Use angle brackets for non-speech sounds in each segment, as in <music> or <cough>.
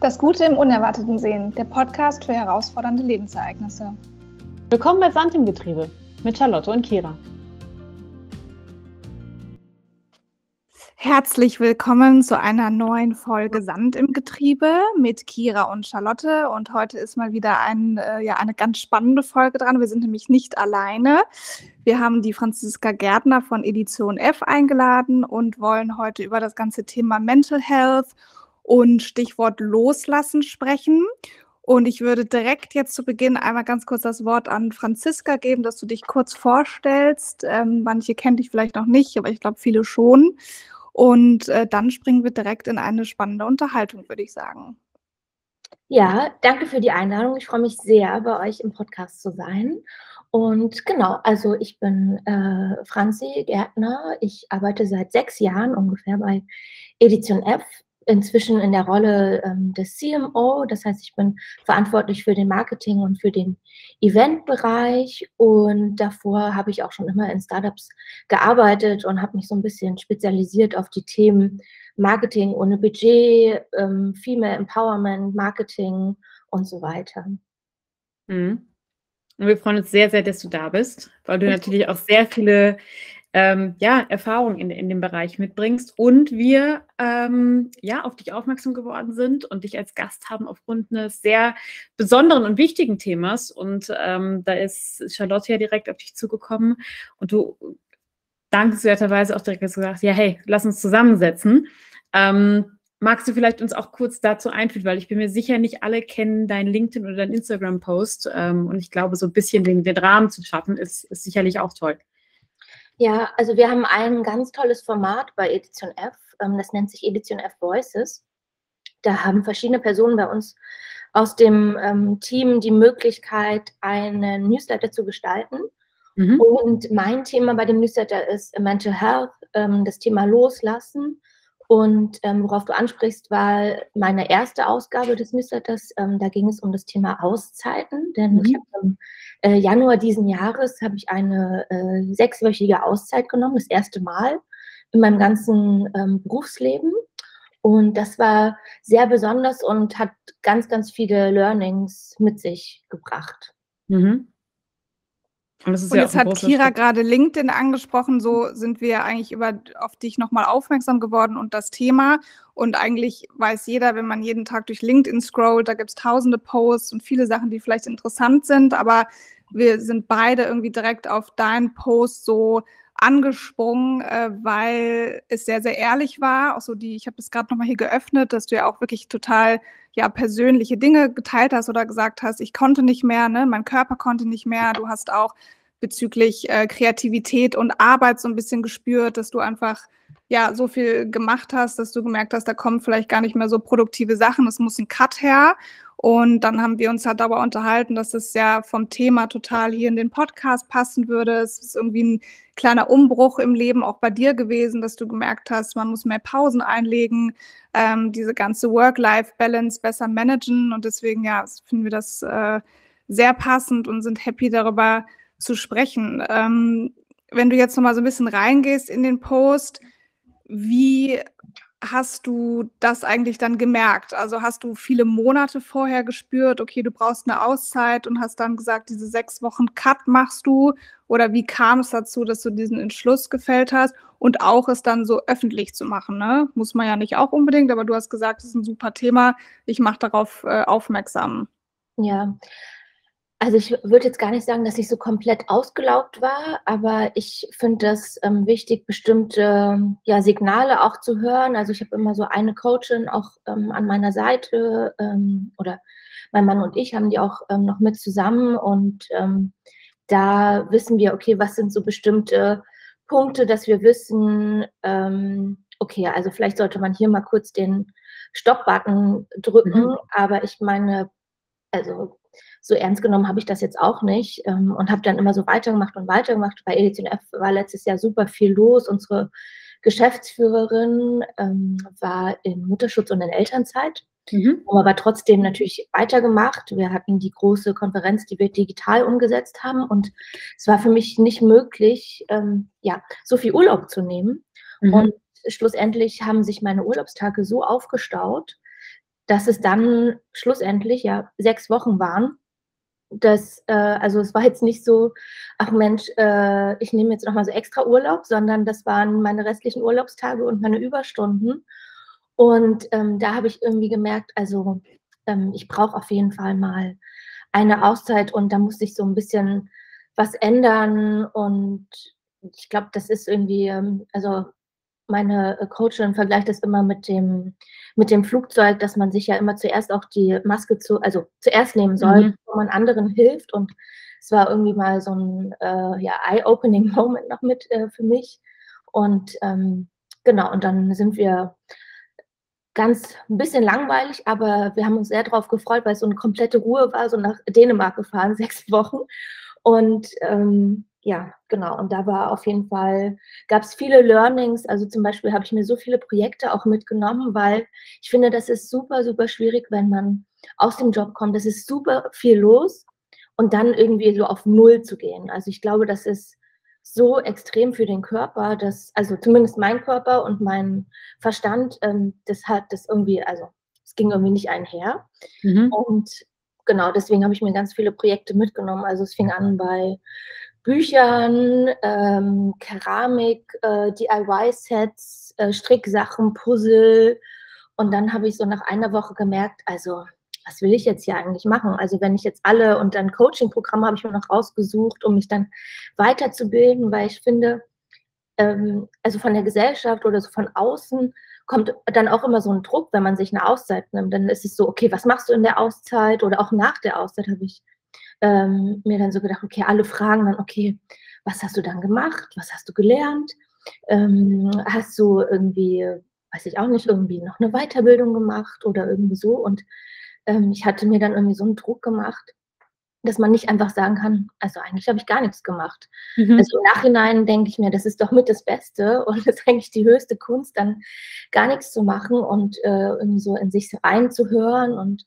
Das Gute im Unerwarteten sehen, der Podcast für herausfordernde Lebensereignisse. Willkommen bei Sand im Getriebe mit Charlotte und Kira. Herzlich willkommen zu einer neuen Folge Sand im Getriebe mit Kira und Charlotte. Und heute ist mal wieder ein, äh, ja, eine ganz spannende Folge dran. Wir sind nämlich nicht alleine. Wir haben die Franziska Gärtner von Edition F eingeladen und wollen heute über das ganze Thema Mental Health und Stichwort Loslassen sprechen. Und ich würde direkt jetzt zu Beginn einmal ganz kurz das Wort an Franziska geben, dass du dich kurz vorstellst. Ähm, manche kennen dich vielleicht noch nicht, aber ich glaube viele schon. Und äh, dann springen wir direkt in eine spannende Unterhaltung, würde ich sagen. Ja, danke für die Einladung. Ich freue mich sehr, bei euch im Podcast zu sein. Und genau, also ich bin äh, Franzi Gärtner. Ich arbeite seit sechs Jahren ungefähr bei Edition F inzwischen in der Rolle ähm, des CMO. Das heißt, ich bin verantwortlich für den Marketing und für den Eventbereich. Und davor habe ich auch schon immer in Startups gearbeitet und habe mich so ein bisschen spezialisiert auf die Themen Marketing ohne Budget, ähm, Female Empowerment, Marketing und so weiter. Mhm. Und wir freuen uns sehr, sehr, dass du da bist, weil du natürlich auch sehr viele ähm, ja, Erfahrung in, in dem Bereich mitbringst und wir ähm, ja auf dich aufmerksam geworden sind und dich als Gast haben aufgrund eines sehr besonderen und wichtigen Themas. Und ähm, da ist Charlotte ja direkt auf dich zugekommen und du dankenswerterweise auch direkt gesagt, ja, hey, lass uns zusammensetzen. Ähm, magst du vielleicht uns auch kurz dazu einführen, weil ich bin mir sicher, nicht alle kennen deinen LinkedIn oder deinen Instagram-Post ähm, und ich glaube, so ein bisschen den, den Rahmen zu schaffen, ist, ist sicherlich auch toll. Ja, also wir haben ein ganz tolles Format bei Edition F, ähm, das nennt sich Edition F Voices. Da haben verschiedene Personen bei uns aus dem ähm, Team die Möglichkeit, einen Newsletter zu gestalten. Mhm. Und mein Thema bei dem Newsletter ist Mental Health, ähm, das Thema Loslassen. Und worauf du ansprichst, war meine erste Ausgabe des Newsletters. Da ging es um das Thema Auszeiten, denn mhm. ich habe äh, Januar diesen Jahres habe ich eine äh, sechswöchige Auszeit genommen, das erste Mal in meinem ganzen ähm, Berufsleben. Und das war sehr besonders und hat ganz, ganz viele Learnings mit sich gebracht. Mhm. Und, und ja jetzt hat Kira Schritt. gerade LinkedIn angesprochen, so sind wir eigentlich über, auf dich nochmal aufmerksam geworden und das Thema. Und eigentlich weiß jeder, wenn man jeden Tag durch LinkedIn scrollt, da gibt es tausende Posts und viele Sachen, die vielleicht interessant sind, aber wir sind beide irgendwie direkt auf deinen Post so angesprungen, äh, weil es sehr, sehr ehrlich war. Auch so die, ich habe das gerade nochmal hier geöffnet, dass du ja auch wirklich total ja persönliche Dinge geteilt hast oder gesagt hast, ich konnte nicht mehr, ne, mein Körper konnte nicht mehr. Du hast auch bezüglich äh, Kreativität und Arbeit so ein bisschen gespürt, dass du einfach ja so viel gemacht hast, dass du gemerkt hast, da kommen vielleicht gar nicht mehr so produktive Sachen, es muss ein Cut her. Und dann haben wir uns halt darüber unterhalten, dass es ja vom Thema total hier in den Podcast passen würde. Es ist irgendwie ein kleiner Umbruch im Leben auch bei dir gewesen, dass du gemerkt hast, man muss mehr Pausen einlegen, ähm, diese ganze Work-Life-Balance besser managen. Und deswegen, ja, finden wir das äh, sehr passend und sind happy darüber zu sprechen. Ähm, wenn du jetzt noch mal so ein bisschen reingehst in den Post, wie hast du das eigentlich dann gemerkt? Also hast du viele Monate vorher gespürt, okay, du brauchst eine Auszeit und hast dann gesagt, diese sechs Wochen Cut machst du? Oder wie kam es dazu, dass du diesen Entschluss gefällt hast und auch es dann so öffentlich zu machen? Ne? Muss man ja nicht auch unbedingt, aber du hast gesagt, das ist ein super Thema. Ich mache darauf äh, aufmerksam. Ja, also ich würde jetzt gar nicht sagen, dass ich so komplett ausgelaugt war, aber ich finde das ähm, wichtig, bestimmte ja, Signale auch zu hören. Also ich habe immer so eine Coachin auch ähm, an meiner Seite ähm, oder mein Mann und ich haben die auch ähm, noch mit zusammen und ähm, da wissen wir, okay, was sind so bestimmte Punkte, dass wir wissen, ähm, okay, also vielleicht sollte man hier mal kurz den Stopp-Button drücken, mhm. aber ich meine, also so ernst genommen habe ich das jetzt auch nicht ähm, und habe dann immer so weitergemacht und weitergemacht. Bei Edition F war letztes Jahr super viel los. Unsere Geschäftsführerin ähm, war in Mutterschutz und in Elternzeit. Mhm. Haben aber trotzdem natürlich weitergemacht. Wir hatten die große Konferenz, die wir digital umgesetzt haben. Und es war für mich nicht möglich, ähm, ja, so viel Urlaub zu nehmen. Mhm. Und schlussendlich haben sich meine Urlaubstage so aufgestaut, dass es dann schlussendlich ja sechs Wochen waren. Das, äh, also es war jetzt nicht so, ach Mensch, äh, ich nehme jetzt nochmal so extra Urlaub, sondern das waren meine restlichen Urlaubstage und meine Überstunden. Und ähm, da habe ich irgendwie gemerkt, also ähm, ich brauche auf jeden Fall mal eine Auszeit und da musste ich so ein bisschen was ändern und ich glaube, das ist irgendwie, ähm, also meine äh, Coachin vergleicht das immer mit dem, mit dem Flugzeug, dass man sich ja immer zuerst auch die Maske zu, also zuerst nehmen soll, mhm. bevor man anderen hilft. Und es war irgendwie mal so ein äh, ja, eye-opening <laughs> Moment noch mit äh, für mich. Und ähm, genau, und dann sind wir ganz ein bisschen langweilig, aber wir haben uns sehr darauf gefreut, weil es so eine komplette Ruhe war, so nach Dänemark gefahren, <laughs> sechs Wochen. Und ähm, ja, genau. Und da war auf jeden Fall, gab es viele Learnings. Also zum Beispiel habe ich mir so viele Projekte auch mitgenommen, weil ich finde, das ist super, super schwierig, wenn man aus dem Job kommt. Das ist super viel los und dann irgendwie so auf Null zu gehen. Also ich glaube, das ist so extrem für den Körper, dass, also zumindest mein Körper und mein Verstand, ähm, das hat das irgendwie, also es ging irgendwie nicht einher. Mhm. Und genau, deswegen habe ich mir ganz viele Projekte mitgenommen. Also es fing an bei Büchern, ähm, Keramik, äh, DIY-Sets, äh, Stricksachen, Puzzle. Und dann habe ich so nach einer Woche gemerkt, also was will ich jetzt hier eigentlich machen? Also wenn ich jetzt alle und dann Coaching-Programme habe ich mir noch rausgesucht, um mich dann weiterzubilden, weil ich finde, ähm, also von der Gesellschaft oder so von außen kommt dann auch immer so ein Druck, wenn man sich eine Auszeit nimmt. Dann ist es so, okay, was machst du in der Auszeit oder auch nach der Auszeit habe ich ähm, mir dann so gedacht, okay, alle fragen dann, okay, was hast du dann gemacht? Was hast du gelernt? Ähm, hast du irgendwie, weiß ich auch nicht, irgendwie noch eine Weiterbildung gemacht oder irgendwie so? Und ähm, ich hatte mir dann irgendwie so einen Druck gemacht, dass man nicht einfach sagen kann, also eigentlich habe ich gar nichts gemacht. Mhm. Also im Nachhinein denke ich mir, das ist doch mit das Beste <laughs> und das ist eigentlich die höchste Kunst, dann gar nichts zu machen und äh, irgendwie so in sich reinzuhören und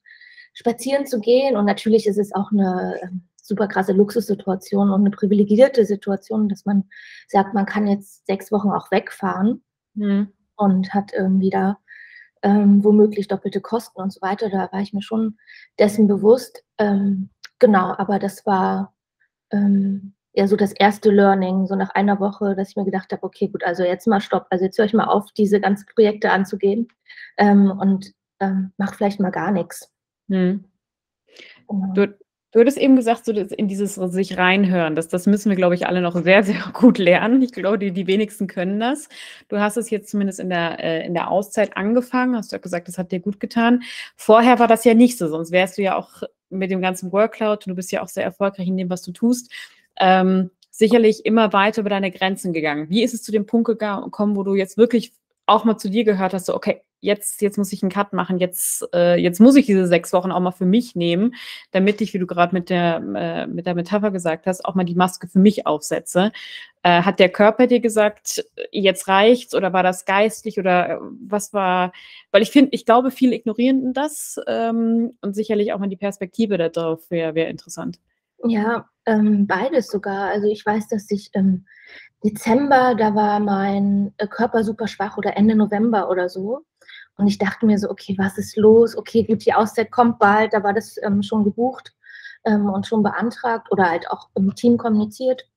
spazieren zu gehen. Und natürlich ist es auch eine ähm, super krasse Luxussituation und eine privilegierte Situation, dass man sagt, man kann jetzt sechs Wochen auch wegfahren mhm. und hat irgendwie da ähm, womöglich doppelte Kosten und so weiter. Da war ich mir schon dessen bewusst. Ähm, genau, aber das war ähm, ja so das erste Learning, so nach einer Woche, dass ich mir gedacht habe, okay, gut, also jetzt mal stopp, also jetzt höre ich mal auf, diese ganzen Projekte anzugehen ähm, und ähm, mach vielleicht mal gar nichts. Hm. Genau. Du, du hattest eben gesagt, so in dieses sich reinhören, das, das müssen wir, glaube ich, alle noch sehr, sehr <laughs> gut lernen. Ich glaube, die, die wenigsten können das. Du hast es jetzt zumindest in der, äh, in der Auszeit angefangen, hast du ja gesagt, das hat dir gut getan. Vorher war das ja nicht so, sonst wärst du ja auch mit dem ganzen Workload, du bist ja auch sehr erfolgreich in dem, was du tust, ähm, sicherlich immer weiter über deine Grenzen gegangen. Wie ist es zu dem Punkt gekommen, wo du jetzt wirklich auch mal zu dir gehört hast, so, okay, jetzt, jetzt muss ich einen Cut machen, jetzt, äh, jetzt muss ich diese sechs Wochen auch mal für mich nehmen, damit ich, wie du gerade mit der, äh, mit der Metapher gesagt hast, auch mal die Maske für mich aufsetze. Äh, hat der Körper dir gesagt, jetzt reicht's oder war das geistig oder äh, was war, weil ich finde, ich glaube, viele ignorieren das ähm, und sicherlich auch mal die Perspektive darauf wäre wär interessant. Ja, ähm, beides sogar. Also ich weiß, dass ich im Dezember, da war mein äh, Körper super schwach oder Ende November oder so. Und ich dachte mir so, okay, was ist los? Okay, gut, die Auszeit kommt bald. Da war das ähm, schon gebucht ähm, und schon beantragt oder halt auch im Team kommuniziert.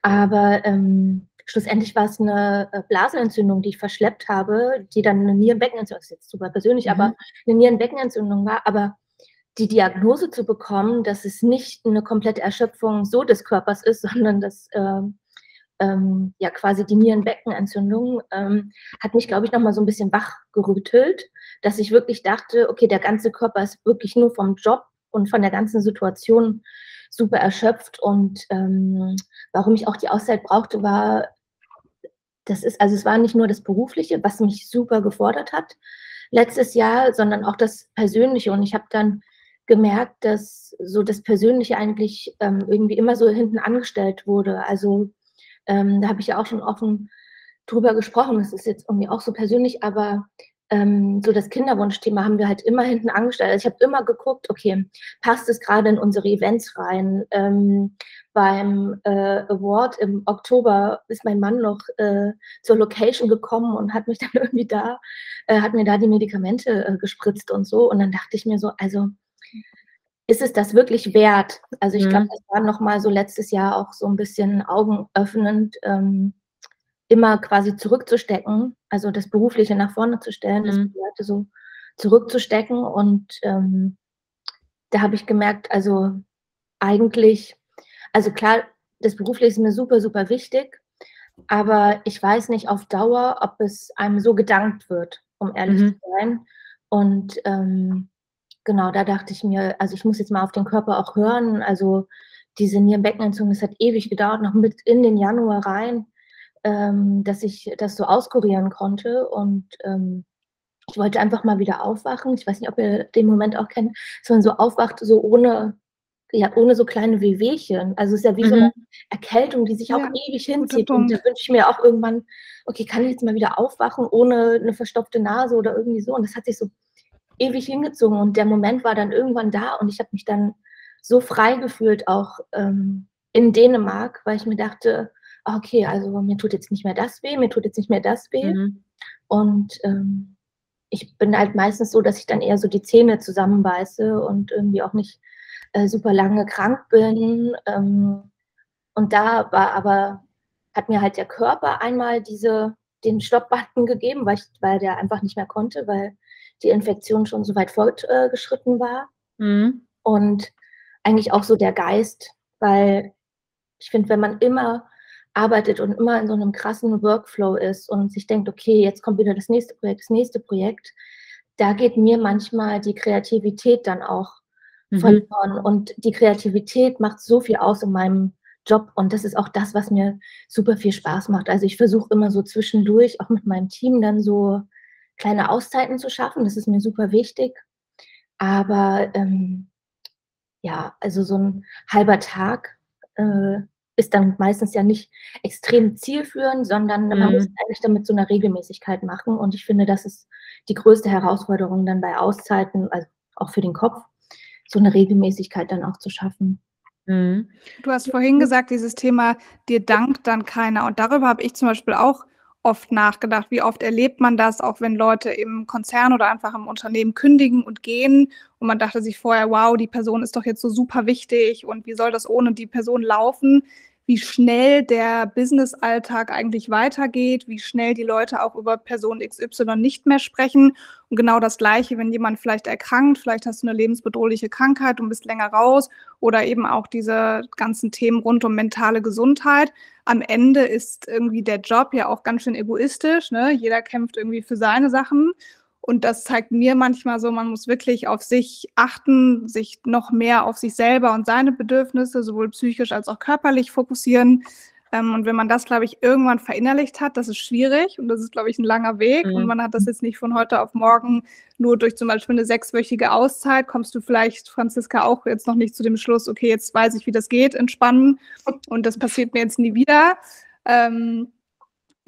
Aber ähm, schlussendlich war es eine äh, Blasenentzündung, die ich verschleppt habe, die dann eine Nierenbeckenentzündung, das ist jetzt super persönlich, mhm. aber eine Nierenbeckenentzündung war. Aber die Diagnose zu bekommen, dass es nicht eine komplette Erschöpfung so des Körpers ist, <laughs> sondern dass äh, ähm, ja quasi die Nierenbeckenentzündung, ähm, hat mich, glaube ich, nochmal so ein bisschen wachgerüttelt, dass ich wirklich dachte, okay, der ganze Körper ist wirklich nur vom Job und von der ganzen Situation super erschöpft. Und ähm, warum ich auch die Auszeit brauchte, war, das ist, also es war nicht nur das Berufliche, was mich super gefordert hat letztes Jahr, sondern auch das Persönliche. Und ich habe dann gemerkt, dass so das Persönliche eigentlich ähm, irgendwie immer so hinten angestellt wurde. Also ähm, da habe ich ja auch schon offen drüber gesprochen. Das ist jetzt irgendwie auch so persönlich, aber ähm, so das Kinderwunschthema haben wir halt immer hinten angestellt. Also ich habe immer geguckt, okay, passt es gerade in unsere Events rein? Ähm, beim äh, Award im Oktober ist mein Mann noch äh, zur Location gekommen und hat mich <laughs> dann irgendwie da, äh, hat mir da die Medikamente äh, gespritzt und so. Und dann dachte ich mir so, also ist es das wirklich wert? Also ich mhm. glaube, das war nochmal so letztes Jahr auch so ein bisschen augenöffnend. Ähm, immer quasi zurückzustecken, also das Berufliche nach vorne zu stellen, mhm. das Private so zurückzustecken. Und ähm, da habe ich gemerkt, also eigentlich, also klar, das Berufliche ist mir super, super wichtig, aber ich weiß nicht auf Dauer, ob es einem so gedankt wird, um ehrlich mhm. zu sein. Und ähm, genau, da dachte ich mir, also ich muss jetzt mal auf den Körper auch hören. Also diese Nierenbeckenentzündung, das hat ewig gedauert, noch mit in den Januar rein ähm, dass ich das so auskurieren konnte. Und ähm, ich wollte einfach mal wieder aufwachen. Ich weiß nicht, ob ihr den Moment auch kennt, dass man so aufwacht, so ohne, ja, ohne so kleine Wehwehchen. Also es ist ja wie mhm. so eine. Erkältung, die sich auch ja, ewig hinzieht. Und da wünsche ich mir auch irgendwann, okay, kann ich jetzt mal wieder aufwachen ohne eine verstopfte Nase oder irgendwie so. Und das hat sich so ewig hingezogen. Und der Moment war dann irgendwann da und ich habe mich dann so frei gefühlt, auch ähm, in Dänemark, weil ich mir dachte, okay, also mir tut jetzt nicht mehr das weh, mir tut jetzt nicht mehr das weh. Mhm. Und ähm, ich bin halt meistens so, dass ich dann eher so die Zähne zusammenbeiße und irgendwie auch nicht äh, super lange krank bin. Ähm, und da war aber, hat mir halt der Körper einmal diese, den Stoppbutton gegeben, weil, ich, weil der einfach nicht mehr konnte, weil die Infektion schon so weit fortgeschritten war. Mhm. Und eigentlich auch so der Geist, weil ich finde, wenn man immer arbeitet und immer in so einem krassen Workflow ist und sich denkt, okay, jetzt kommt wieder das nächste Projekt, das nächste Projekt, da geht mir manchmal die Kreativität dann auch mhm. verloren. Und die Kreativität macht so viel aus in meinem Job und das ist auch das, was mir super viel Spaß macht. Also ich versuche immer so zwischendurch auch mit meinem Team dann so kleine Auszeiten zu schaffen. Das ist mir super wichtig. Aber ähm, ja, also so ein halber Tag äh, ist dann meistens ja nicht extrem zielführend, sondern mhm. man muss eigentlich damit so eine Regelmäßigkeit machen. Und ich finde, das ist die größte Herausforderung dann bei Auszeiten, also auch für den Kopf, so eine Regelmäßigkeit dann auch zu schaffen. Mhm. Du hast vorhin gesagt, dieses Thema, dir dankt dann keiner. Und darüber habe ich zum Beispiel auch oft nachgedacht. Wie oft erlebt man das, auch wenn Leute im Konzern oder einfach im Unternehmen kündigen und gehen und man dachte sich vorher, wow, die Person ist doch jetzt so super wichtig und wie soll das ohne die Person laufen? Wie schnell der Business-Alltag eigentlich weitergeht, wie schnell die Leute auch über Person XY nicht mehr sprechen. Und genau das Gleiche, wenn jemand vielleicht erkrankt, vielleicht hast du eine lebensbedrohliche Krankheit und bist länger raus oder eben auch diese ganzen Themen rund um mentale Gesundheit. Am Ende ist irgendwie der Job ja auch ganz schön egoistisch. Ne? Jeder kämpft irgendwie für seine Sachen. Und das zeigt mir manchmal so, man muss wirklich auf sich achten, sich noch mehr auf sich selber und seine Bedürfnisse, sowohl psychisch als auch körperlich fokussieren. Ähm, und wenn man das, glaube ich, irgendwann verinnerlicht hat, das ist schwierig und das ist, glaube ich, ein langer Weg. Mhm. Und man hat das jetzt nicht von heute auf morgen nur durch zum Beispiel eine sechswöchige Auszeit. Kommst du vielleicht, Franziska, auch jetzt noch nicht zu dem Schluss, okay, jetzt weiß ich, wie das geht, entspannen. <laughs> Und das passiert mir jetzt nie wieder. Ähm,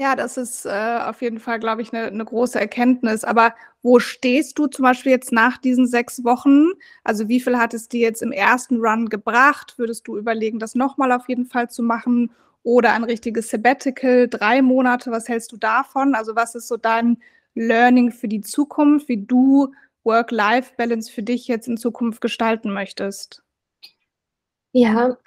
ja, das ist äh, auf jeden Fall, glaube ich, eine ne große Erkenntnis. Aber wo stehst du zum Beispiel jetzt nach diesen sechs Wochen? Also wie viel hat es dir jetzt im ersten Run gebracht? Würdest du überlegen, das nochmal auf jeden Fall zu machen? Oder ein richtiges Sabbatical, drei Monate, was hältst du davon? Also was ist so dein Learning für die Zukunft, wie du Work-Life-Balance für dich jetzt in Zukunft gestalten möchtest? Ja,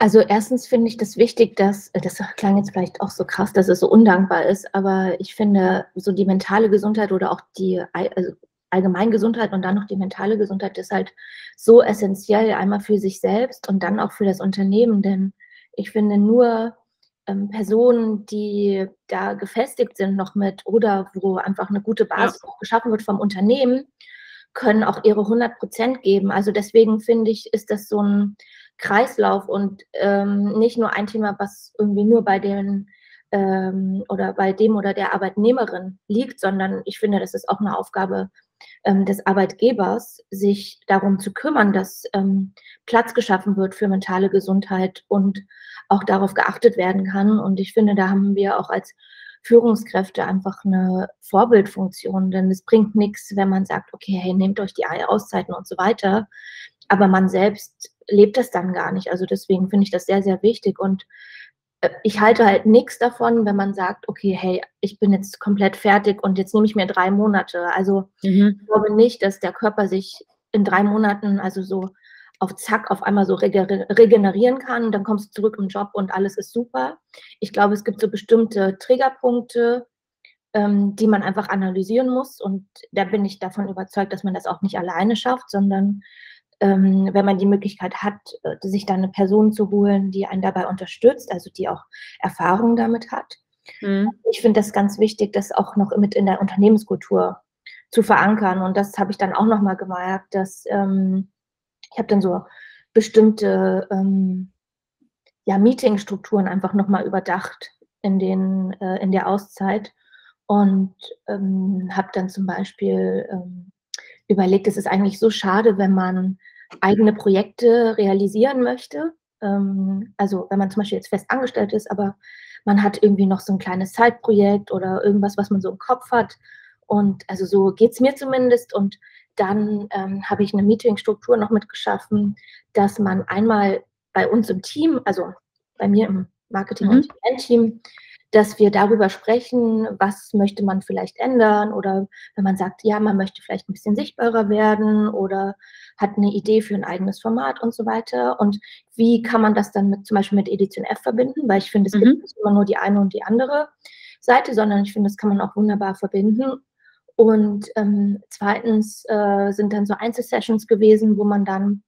also erstens finde ich das wichtig, dass, das klang jetzt vielleicht auch so krass, dass es so undankbar ist, aber ich finde, so die mentale Gesundheit oder auch die also Allgemeingesundheit und dann noch die mentale Gesundheit ist halt so essentiell, einmal für sich selbst und dann auch für das Unternehmen, denn ich finde nur ähm, Personen, die da gefestigt sind noch mit oder wo einfach eine gute Basis ja. geschaffen wird vom Unternehmen, können auch ihre 100 Prozent geben. Also deswegen finde ich, ist das so ein Kreislauf und ähm, nicht nur ein Thema, was irgendwie nur bei den ähm, oder bei dem oder der Arbeitnehmerin liegt, sondern ich finde, das ist auch eine Aufgabe ähm, des Arbeitgebers, sich darum zu kümmern, dass ähm, Platz geschaffen wird für mentale Gesundheit und auch darauf geachtet werden kann. Und ich finde, da haben wir auch als Führungskräfte einfach eine Vorbildfunktion, denn es bringt nichts, wenn man sagt, okay, hey, nehmt euch die Auszeiten und so weiter, aber man selbst lebt das dann gar nicht. Also deswegen finde ich das sehr, sehr wichtig und äh, ich halte halt nichts davon, wenn man sagt, okay, hey, ich bin jetzt komplett fertig und jetzt nehme ich mir drei Monate. Also mhm. ich glaube nicht, dass der Körper sich in drei Monaten, also so auf Zack, auf einmal so regenerieren kann. Dann kommst du zurück im Job und alles ist super. Ich glaube, es gibt so bestimmte Triggerpunkte, ähm, die man einfach analysieren muss. Und da bin ich davon überzeugt, dass man das auch nicht alleine schafft, sondern ähm, wenn man die Möglichkeit hat, äh, sich da eine Person zu holen, die einen dabei unterstützt, also die auch Erfahrung damit hat. Mhm. Ich finde das ganz wichtig, das auch noch mit in der Unternehmenskultur zu verankern. Und das habe ich dann auch nochmal gemerkt, dass ähm, ich habe dann so bestimmte ähm, ja, Meetingstrukturen einfach nochmal überdacht in, den, äh, in der Auszeit und ähm, habe dann zum Beispiel ähm, überlegt, es ist eigentlich so schade, wenn man eigene Projekte realisieren möchte. Ähm, also wenn man zum Beispiel jetzt fest angestellt ist, aber man hat irgendwie noch so ein kleines Zeitprojekt oder irgendwas, was man so im Kopf hat. Und also so geht es mir zumindest. Und dann ähm, habe ich eine Meetingstruktur noch mitgeschaffen, dass man einmal bei uns im Team, also bei mir im Marketing- mhm. und Event-Team, dass wir darüber sprechen, was möchte man vielleicht ändern oder wenn man sagt, ja, man möchte vielleicht ein bisschen sichtbarer werden oder hat eine Idee für ein eigenes Format und so weiter. Und wie kann man das dann mit, zum Beispiel mit Edition F verbinden? Weil ich finde, es mhm. gibt nicht immer nur die eine und die andere Seite, sondern ich finde, das kann man auch wunderbar verbinden. Und ähm, zweitens äh, sind dann so Einzelsessions gewesen, wo man dann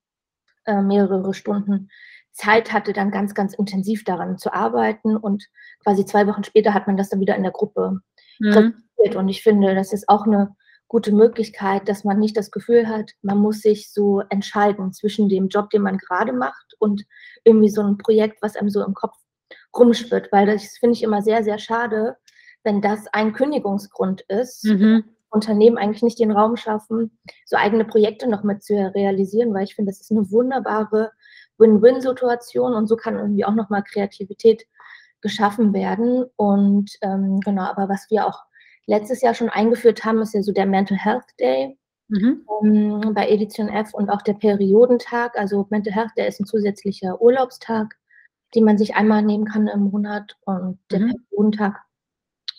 äh, mehrere Stunden Zeit hatte, dann ganz, ganz intensiv daran zu arbeiten. Und quasi zwei Wochen später hat man das dann wieder in der Gruppe mhm. Und ich finde, das ist auch eine gute Möglichkeit, dass man nicht das Gefühl hat, man muss sich so entscheiden zwischen dem Job, den man gerade macht und irgendwie so ein Projekt, was einem so im Kopf rumschwirrt, weil das finde ich immer sehr, sehr schade, wenn das ein Kündigungsgrund ist. Mhm. Unternehmen eigentlich nicht den Raum schaffen, so eigene Projekte noch mit zu realisieren, weil ich finde, das ist eine wunderbare Win-Win-Situation und so kann irgendwie auch nochmal Kreativität geschaffen werden. Und ähm, genau, aber was wir auch letztes Jahr schon eingeführt haben, ist ja so der Mental Health Day mhm. ähm, bei Edition F und auch der Periodentag. Also Mental Health Day ist ein zusätzlicher Urlaubstag, den man sich einmal nehmen kann im Monat und der mhm. Periodentag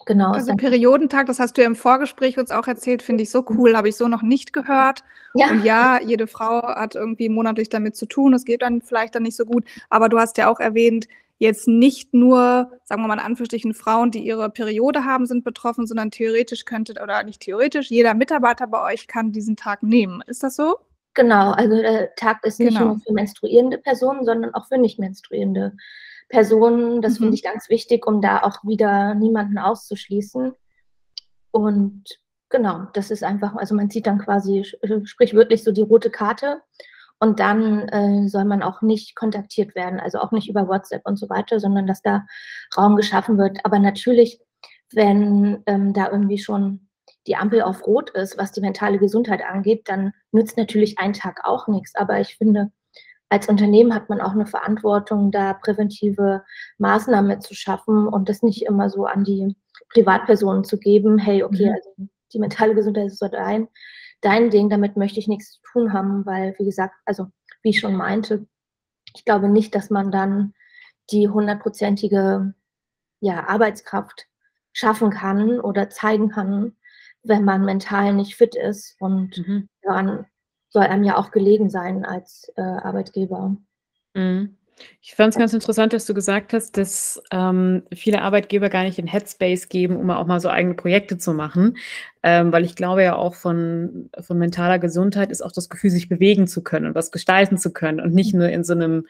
Genau. Also Periodentag, das hast du ja im Vorgespräch uns auch erzählt, finde ich so cool, habe ich so noch nicht gehört. Ja. Und ja, jede Frau hat irgendwie monatlich damit zu tun, es geht dann vielleicht dann nicht so gut, aber du hast ja auch erwähnt, jetzt nicht nur, sagen wir mal in Anführungsstrichen, Frauen, die ihre Periode haben, sind betroffen, sondern theoretisch könnte, oder nicht theoretisch, jeder Mitarbeiter bei euch kann diesen Tag nehmen. Ist das so? Genau, also der Tag ist nicht genau. nur für menstruierende Personen, sondern auch für nicht menstruierende Personen. Das mhm. finde ich ganz wichtig, um da auch wieder niemanden auszuschließen. Und genau, das ist einfach, also man zieht dann quasi sprichwörtlich so die rote Karte und dann äh, soll man auch nicht kontaktiert werden, also auch nicht über WhatsApp und so weiter, sondern dass da Raum geschaffen wird. Aber natürlich, wenn ähm, da irgendwie schon die Ampel auf Rot ist, was die mentale Gesundheit angeht, dann nützt natürlich ein Tag auch nichts. Aber ich finde, als Unternehmen hat man auch eine Verantwortung, da präventive Maßnahmen zu schaffen und das nicht immer so an die Privatpersonen zu geben, hey, okay, mhm. also die mentale Gesundheit ist so dein, dein Ding, damit möchte ich nichts zu tun haben, weil, wie gesagt, also wie ich schon meinte, ich glaube nicht, dass man dann die hundertprozentige ja, Arbeitskraft schaffen kann oder zeigen kann, wenn man mental nicht fit ist. Und mhm. daran soll einem ja auch gelegen sein als äh, Arbeitgeber. Mhm. Ich fand es ganz interessant, dass du gesagt hast, dass ähm, viele Arbeitgeber gar nicht den Headspace geben, um auch mal so eigene Projekte zu machen. Ähm, weil ich glaube ja auch von, von mentaler Gesundheit ist auch das Gefühl, sich bewegen zu können und was gestalten zu können und nicht nur in so einem,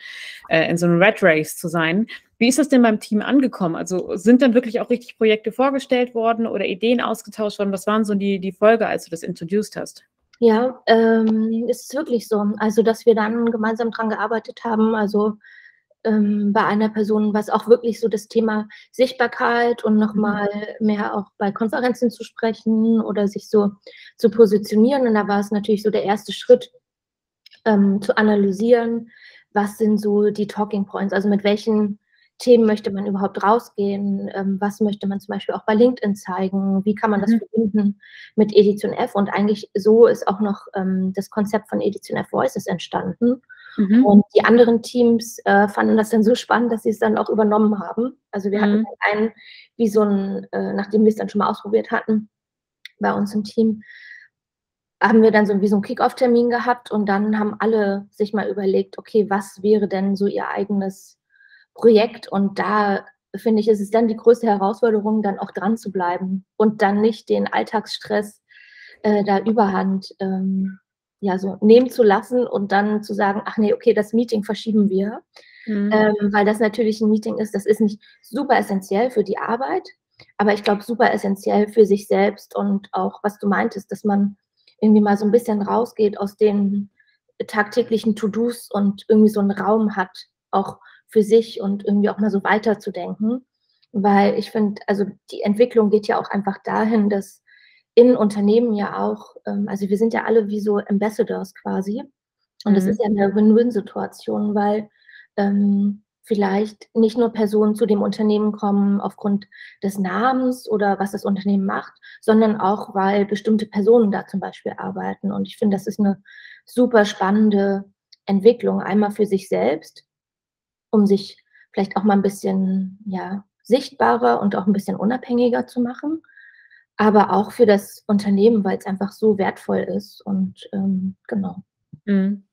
äh, in so einem Red Race zu sein. Wie ist das denn beim Team angekommen? Also sind dann wirklich auch richtig Projekte vorgestellt worden oder Ideen ausgetauscht worden? Was waren so die, die Folge, als du das introduced hast? Ja, ähm, ist wirklich so. Also, dass wir dann gemeinsam dran gearbeitet haben, also ähm, bei einer Person, was auch wirklich so das Thema Sichtbarkeit und nochmal mhm. mehr auch bei Konferenzen zu sprechen oder sich so zu positionieren. Und da war es natürlich so der erste Schritt, ähm, zu analysieren, was sind so die Talking Points, also mit welchen Themen möchte man überhaupt rausgehen, ähm, was möchte man zum Beispiel auch bei LinkedIn zeigen, wie kann man das mhm. verbinden mit Edition F und eigentlich so ist auch noch ähm, das Konzept von Edition F Voices entstanden. Mhm. Und die anderen Teams äh, fanden das dann so spannend, dass sie es dann auch übernommen haben. Also wir mhm. hatten einen, wie so ein, äh, nachdem wir es dann schon mal ausprobiert hatten, bei uns im Team, haben wir dann so wie so einen Kick-Off-Termin gehabt und dann haben alle sich mal überlegt, okay, was wäre denn so ihr eigenes Projekt? Und da finde ich, ist es dann die größte Herausforderung, dann auch dran zu bleiben und dann nicht den Alltagsstress äh, da überhand ähm, ja, so nehmen zu lassen und dann zu sagen, ach nee, okay, das Meeting verschieben wir. Mhm. Ähm, weil das natürlich ein Meeting ist, das ist nicht super essentiell für die Arbeit, aber ich glaube super essentiell für sich selbst und auch, was du meintest, dass man irgendwie mal so ein bisschen rausgeht aus den tagtäglichen To-Dos und irgendwie so einen Raum hat, auch für sich und irgendwie auch mal so weiterzudenken. Weil ich finde, also die Entwicklung geht ja auch einfach dahin, dass in Unternehmen ja auch, ähm, also wir sind ja alle wie so Ambassadors quasi. Und das mhm. ist ja eine Win-Win-Situation, weil ähm, vielleicht nicht nur Personen zu dem Unternehmen kommen aufgrund des Namens oder was das Unternehmen macht, sondern auch, weil bestimmte Personen da zum Beispiel arbeiten. Und ich finde, das ist eine super spannende Entwicklung, einmal für sich selbst, um sich vielleicht auch mal ein bisschen ja, sichtbarer und auch ein bisschen unabhängiger zu machen, aber auch für das Unternehmen, weil es einfach so wertvoll ist. Und ähm, genau. Mhm.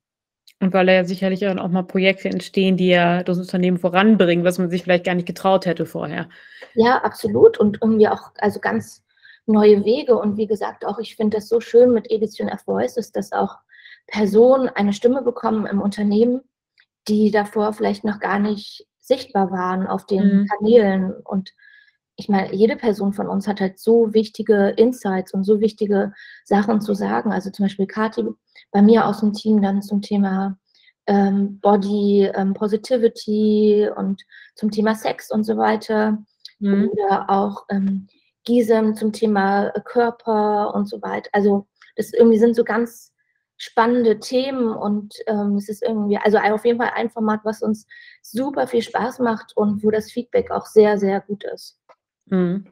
Und weil ja sicherlich auch mal Projekte entstehen, die ja das Unternehmen voranbringen, was man sich vielleicht gar nicht getraut hätte vorher. Ja, absolut. Und irgendwie auch, also ganz neue Wege. Und wie gesagt, auch ich finde das so schön mit Edition F Voices, dass auch Personen eine Stimme bekommen im Unternehmen, die davor vielleicht noch gar nicht sichtbar waren auf den mhm. Kanälen. Und ich meine, jede Person von uns hat halt so wichtige Insights und so wichtige Sachen zu sagen. Also zum Beispiel Kathi bei mir aus dem Team dann zum Thema ähm, Body ähm, Positivity und zum Thema Sex und so weiter. Mhm. Oder auch ähm, Gisem zum Thema Körper und so weiter. Also das irgendwie sind so ganz spannende Themen und ähm, es ist irgendwie, also auf jeden Fall ein Format, was uns super viel Spaß macht und wo das Feedback auch sehr, sehr gut ist. Mhm.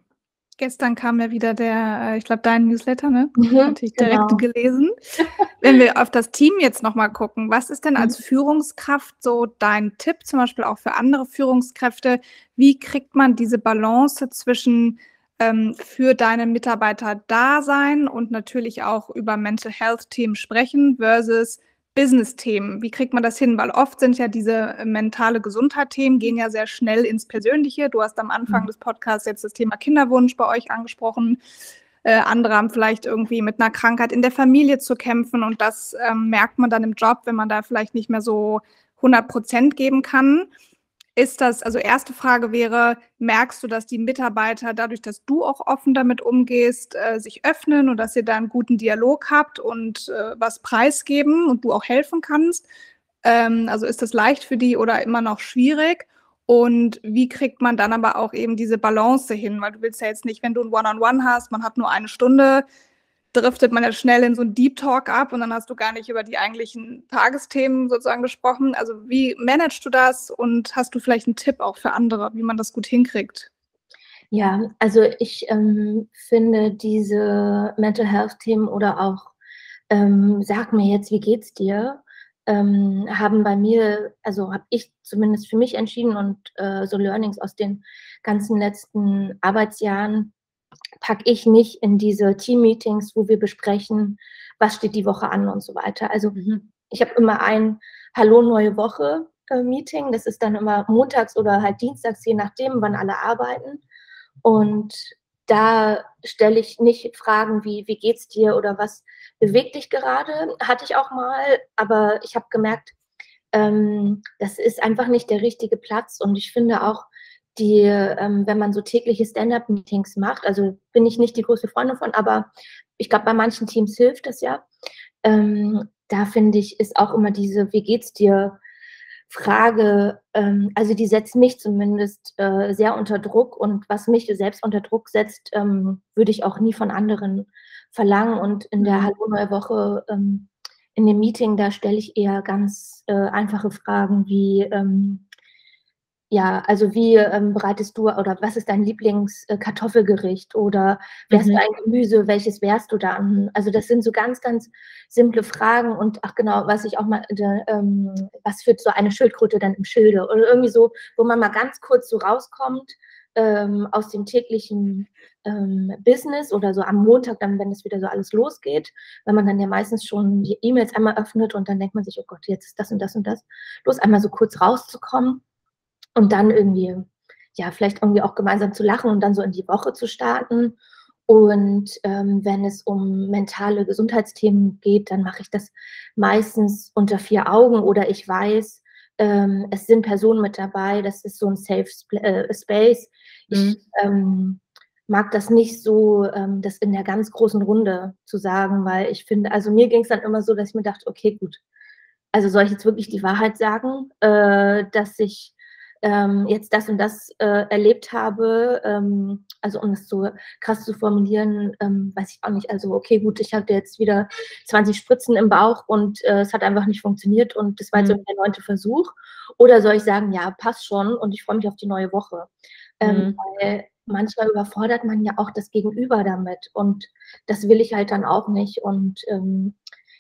Gestern kam ja wieder der, äh, ich glaube, dein Newsletter, ne? Mhm, Natürlich direkt genau. gelesen. <laughs> Wenn wir auf das Team jetzt nochmal gucken, was ist denn als mhm. Führungskraft so dein Tipp, zum Beispiel auch für andere Führungskräfte? Wie kriegt man diese Balance zwischen ähm, für deine Mitarbeiter da sein und natürlich auch über Mental Health Themen sprechen versus Business-Themen. Wie kriegt man das hin? Weil oft sind ja diese äh, mentale Gesundheit-Themen, gehen ja sehr schnell ins Persönliche. Du hast am Anfang mhm. des Podcasts jetzt das Thema Kinderwunsch bei euch angesprochen. Äh, andere haben vielleicht irgendwie mit einer Krankheit in der Familie zu kämpfen und das ähm, merkt man dann im Job, wenn man da vielleicht nicht mehr so 100 Prozent geben kann. Ist das, also erste Frage wäre, merkst du, dass die Mitarbeiter dadurch, dass du auch offen damit umgehst, äh, sich öffnen und dass ihr da einen guten Dialog habt und äh, was preisgeben und du auch helfen kannst? Ähm, also ist das leicht für die oder immer noch schwierig? Und wie kriegt man dann aber auch eben diese Balance hin? Weil du willst ja jetzt nicht, wenn du ein One-on-One -on -One hast, man hat nur eine Stunde, driftet man ja schnell in so einen Deep Talk ab und dann hast du gar nicht über die eigentlichen Tagesthemen sozusagen gesprochen. Also wie managst du das und hast du vielleicht einen Tipp auch für andere, wie man das gut hinkriegt? Ja, also ich ähm, finde diese Mental Health Themen oder auch ähm, sag mir jetzt, wie geht's dir, ähm, haben bei mir, also habe ich zumindest für mich entschieden und äh, so Learnings aus den ganzen letzten Arbeitsjahren packe ich nicht in diese Team-Meetings, wo wir besprechen, was steht die Woche an und so weiter. Also mhm. ich habe immer ein Hallo neue Woche äh, Meeting. Das ist dann immer montags oder halt dienstags, je nachdem, wann alle arbeiten. Und da stelle ich nicht Fragen wie, wie geht's dir oder was bewegt dich gerade? Hatte ich auch mal, aber ich habe gemerkt, ähm, das ist einfach nicht der richtige Platz. Und ich finde auch, die, ähm, wenn man so tägliche Stand-up-Meetings macht, also bin ich nicht die größte Freundin von, aber ich glaube, bei manchen Teams hilft das ja. Ähm, da finde ich, ist auch immer diese, wie geht's dir? Frage, ähm, also die setzt mich zumindest äh, sehr unter Druck und was mich selbst unter Druck setzt, ähm, würde ich auch nie von anderen verlangen. Und in der mhm. Hallo Neue Woche, ähm, in dem Meeting, da stelle ich eher ganz äh, einfache Fragen wie, ähm, ja, also wie ähm, bereitest du oder was ist dein Lieblingskartoffelgericht äh, oder wärst mhm. du ein Gemüse, welches wärst du dann? Also das sind so ganz, ganz simple Fragen und ach genau, was ich auch mal, äh, ähm, was führt so eine Schildkröte dann im Schilde oder irgendwie so, wo man mal ganz kurz so rauskommt ähm, aus dem täglichen ähm, Business oder so am Montag, dann, wenn es wieder so alles losgeht, weil man dann ja meistens schon die E-Mails einmal öffnet und dann denkt man sich, oh Gott, jetzt ist das und das und das. Bloß einmal so kurz rauszukommen und dann irgendwie, ja, vielleicht irgendwie auch gemeinsam zu lachen und dann so in die Woche zu starten. Und ähm, wenn es um mentale Gesundheitsthemen geht, dann mache ich das meistens unter vier Augen oder ich weiß, ähm, es sind Personen mit dabei, das ist so ein Safe äh, Space. Ich mhm. ähm, mag das nicht so, ähm, das in der ganz großen Runde zu sagen, weil ich finde, also mir ging es dann immer so, dass ich mir dachte, okay, gut, also soll ich jetzt wirklich die Wahrheit sagen, äh, dass ich ähm, jetzt das und das äh, erlebt habe, ähm, also um es so krass zu formulieren, ähm, weiß ich auch nicht. Also okay, gut, ich hatte jetzt wieder 20 Spritzen im Bauch und äh, es hat einfach nicht funktioniert und das war jetzt mhm. der neunte Versuch. Oder soll ich sagen, ja, passt schon und ich freue mich auf die neue Woche. Ähm, mhm. Weil manchmal überfordert man ja auch das Gegenüber damit und das will ich halt dann auch nicht. Und ähm,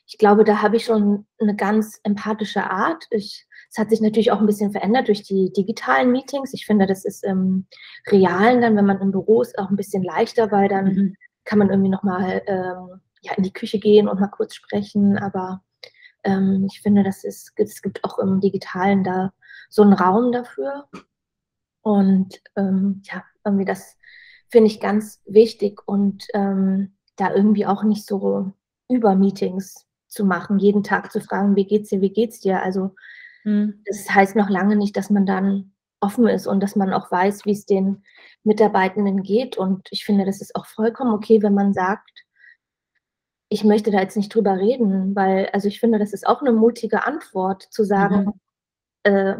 ich glaube, da habe ich schon eine ganz empathische Art. Ich es hat sich natürlich auch ein bisschen verändert durch die digitalen Meetings. Ich finde, das ist im Realen dann, wenn man im Büro ist, auch ein bisschen leichter, weil dann mhm. kann man irgendwie nochmal ähm, ja, in die Küche gehen und mal kurz sprechen. Aber ähm, ich finde, das ist, es gibt auch im Digitalen da so einen Raum dafür. Und ähm, ja, irgendwie das finde ich ganz wichtig und ähm, da irgendwie auch nicht so über Meetings zu machen, jeden Tag zu fragen, wie geht's dir, wie geht's dir? Also Mhm. Das heißt noch lange nicht, dass man dann offen ist und dass man auch weiß, wie es den Mitarbeitenden geht. Und ich finde, das ist auch vollkommen okay, wenn man sagt, ich möchte da jetzt nicht drüber reden, weil, also ich finde, das ist auch eine mutige Antwort zu sagen, mhm. äh,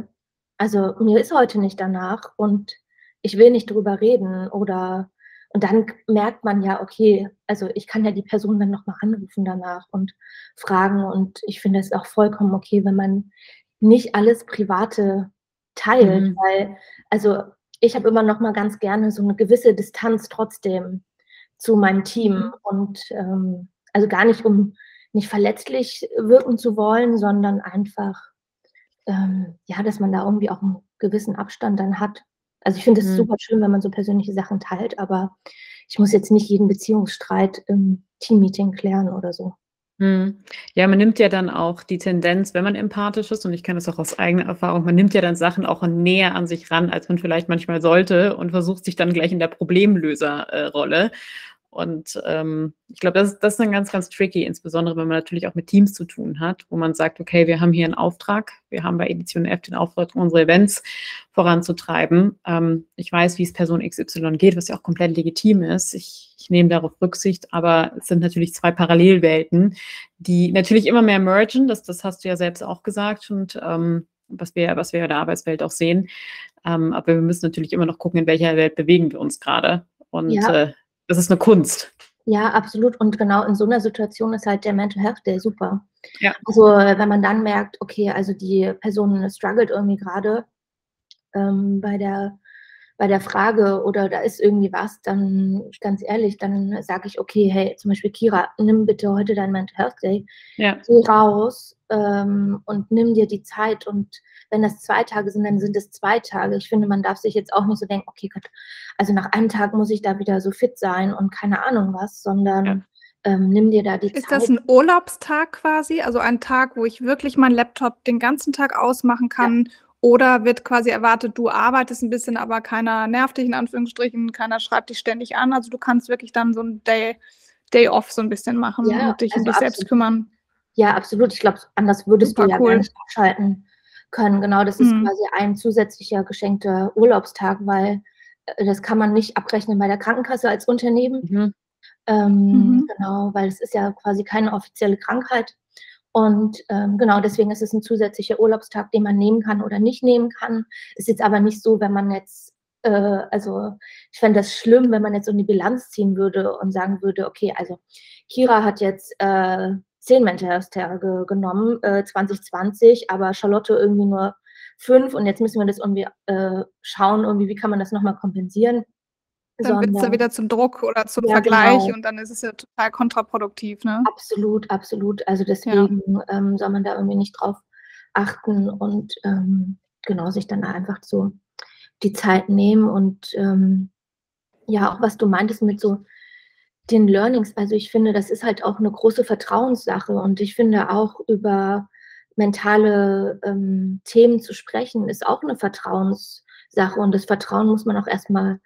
also mir ist heute nicht danach und ich will nicht drüber reden oder und dann merkt man ja, okay, also ich kann ja die Person dann nochmal anrufen danach und fragen und ich finde es auch vollkommen okay, wenn man nicht alles Private teilt, mhm. weil, also ich habe immer noch mal ganz gerne so eine gewisse Distanz trotzdem zu meinem Team mhm. und ähm, also gar nicht, um nicht verletzlich wirken zu wollen, sondern einfach, ähm, ja, dass man da irgendwie auch einen gewissen Abstand dann hat. Also ich finde es mhm. super schön, wenn man so persönliche Sachen teilt, aber ich muss jetzt nicht jeden Beziehungsstreit im Teammeeting klären oder so. Mhm. Ja, man nimmt ja dann auch die Tendenz, wenn man empathisch ist, und ich kenne das auch aus eigener Erfahrung, man nimmt ja dann Sachen auch näher an sich ran, als man vielleicht manchmal sollte und versucht sich dann gleich in der Problemlöserrolle. Und ähm, ich glaube, das, das ist dann ganz, ganz tricky, insbesondere wenn man natürlich auch mit Teams zu tun hat, wo man sagt, okay, wir haben hier einen Auftrag, wir haben bei Edition F den Auftrag, unsere Events voranzutreiben. Ähm, ich weiß, wie es Person XY geht, was ja auch komplett legitim ist. Ich, ich nehme darauf Rücksicht, aber es sind natürlich zwei Parallelwelten, die natürlich immer mehr mergen, das, das hast du ja selbst auch gesagt und ähm, was wir, was wir in der Arbeitswelt auch sehen. Ähm, aber wir müssen natürlich immer noch gucken, in welcher Welt bewegen wir uns gerade. Und ja. äh, das ist eine Kunst. Ja, absolut. Und genau in so einer Situation ist halt der Mental Health Day super. Ja. Also wenn man dann merkt, okay, also die Person struggelt irgendwie gerade ähm, bei der bei der Frage oder da ist irgendwie was, dann ganz ehrlich, dann sage ich, okay, hey, zum Beispiel Kira, nimm bitte heute dein Mental Health Day, ja. geh raus ähm, und nimm dir die Zeit und wenn das zwei Tage sind, dann sind es zwei Tage. Ich finde, man darf sich jetzt auch nicht so denken, okay, Gott, also nach einem Tag muss ich da wieder so fit sein und keine Ahnung was, sondern ja. Ähm, nimm dir da die ist Zeit. Ist das ein Urlaubstag quasi? Also ein Tag, wo ich wirklich meinen Laptop den ganzen Tag ausmachen kann ja. Oder wird quasi erwartet, du arbeitest ein bisschen, aber keiner nervt dich in Anführungsstrichen, keiner schreibt dich ständig an. Also du kannst wirklich dann so ein Day, Day off so ein bisschen machen ja, und dich also um dich absolut. selbst kümmern. Ja, absolut. Ich glaube, anders würdest Super du ja cool. gar nicht abschalten können. Genau, das ist mhm. quasi ein zusätzlicher geschenkter Urlaubstag, weil äh, das kann man nicht abrechnen bei der Krankenkasse als Unternehmen. Mhm. Ähm, mhm. Genau, weil es ist ja quasi keine offizielle Krankheit. Und ähm, genau deswegen ist es ein zusätzlicher Urlaubstag, den man nehmen kann oder nicht nehmen kann. Ist jetzt aber nicht so, wenn man jetzt, äh, also ich fände das schlimm, wenn man jetzt so eine Bilanz ziehen würde und sagen würde, okay, also Kira hat jetzt äh, zehn Mental Health Tage genommen, äh, 2020, aber Charlotte irgendwie nur fünf und jetzt müssen wir das irgendwie äh, schauen, irgendwie, wie kann man das nochmal kompensieren. Dann wird es ja wieder zum Druck oder zum ja, Vergleich genau. und dann ist es ja total kontraproduktiv. Ne? Absolut, absolut. Also deswegen ja. ähm, soll man da irgendwie nicht drauf achten und ähm, genau sich dann einfach so die Zeit nehmen und ähm, ja, auch was du meintest mit so den Learnings. Also ich finde, das ist halt auch eine große Vertrauenssache und ich finde auch über mentale ähm, Themen zu sprechen, ist auch eine Vertrauenssache und das Vertrauen muss man auch erstmal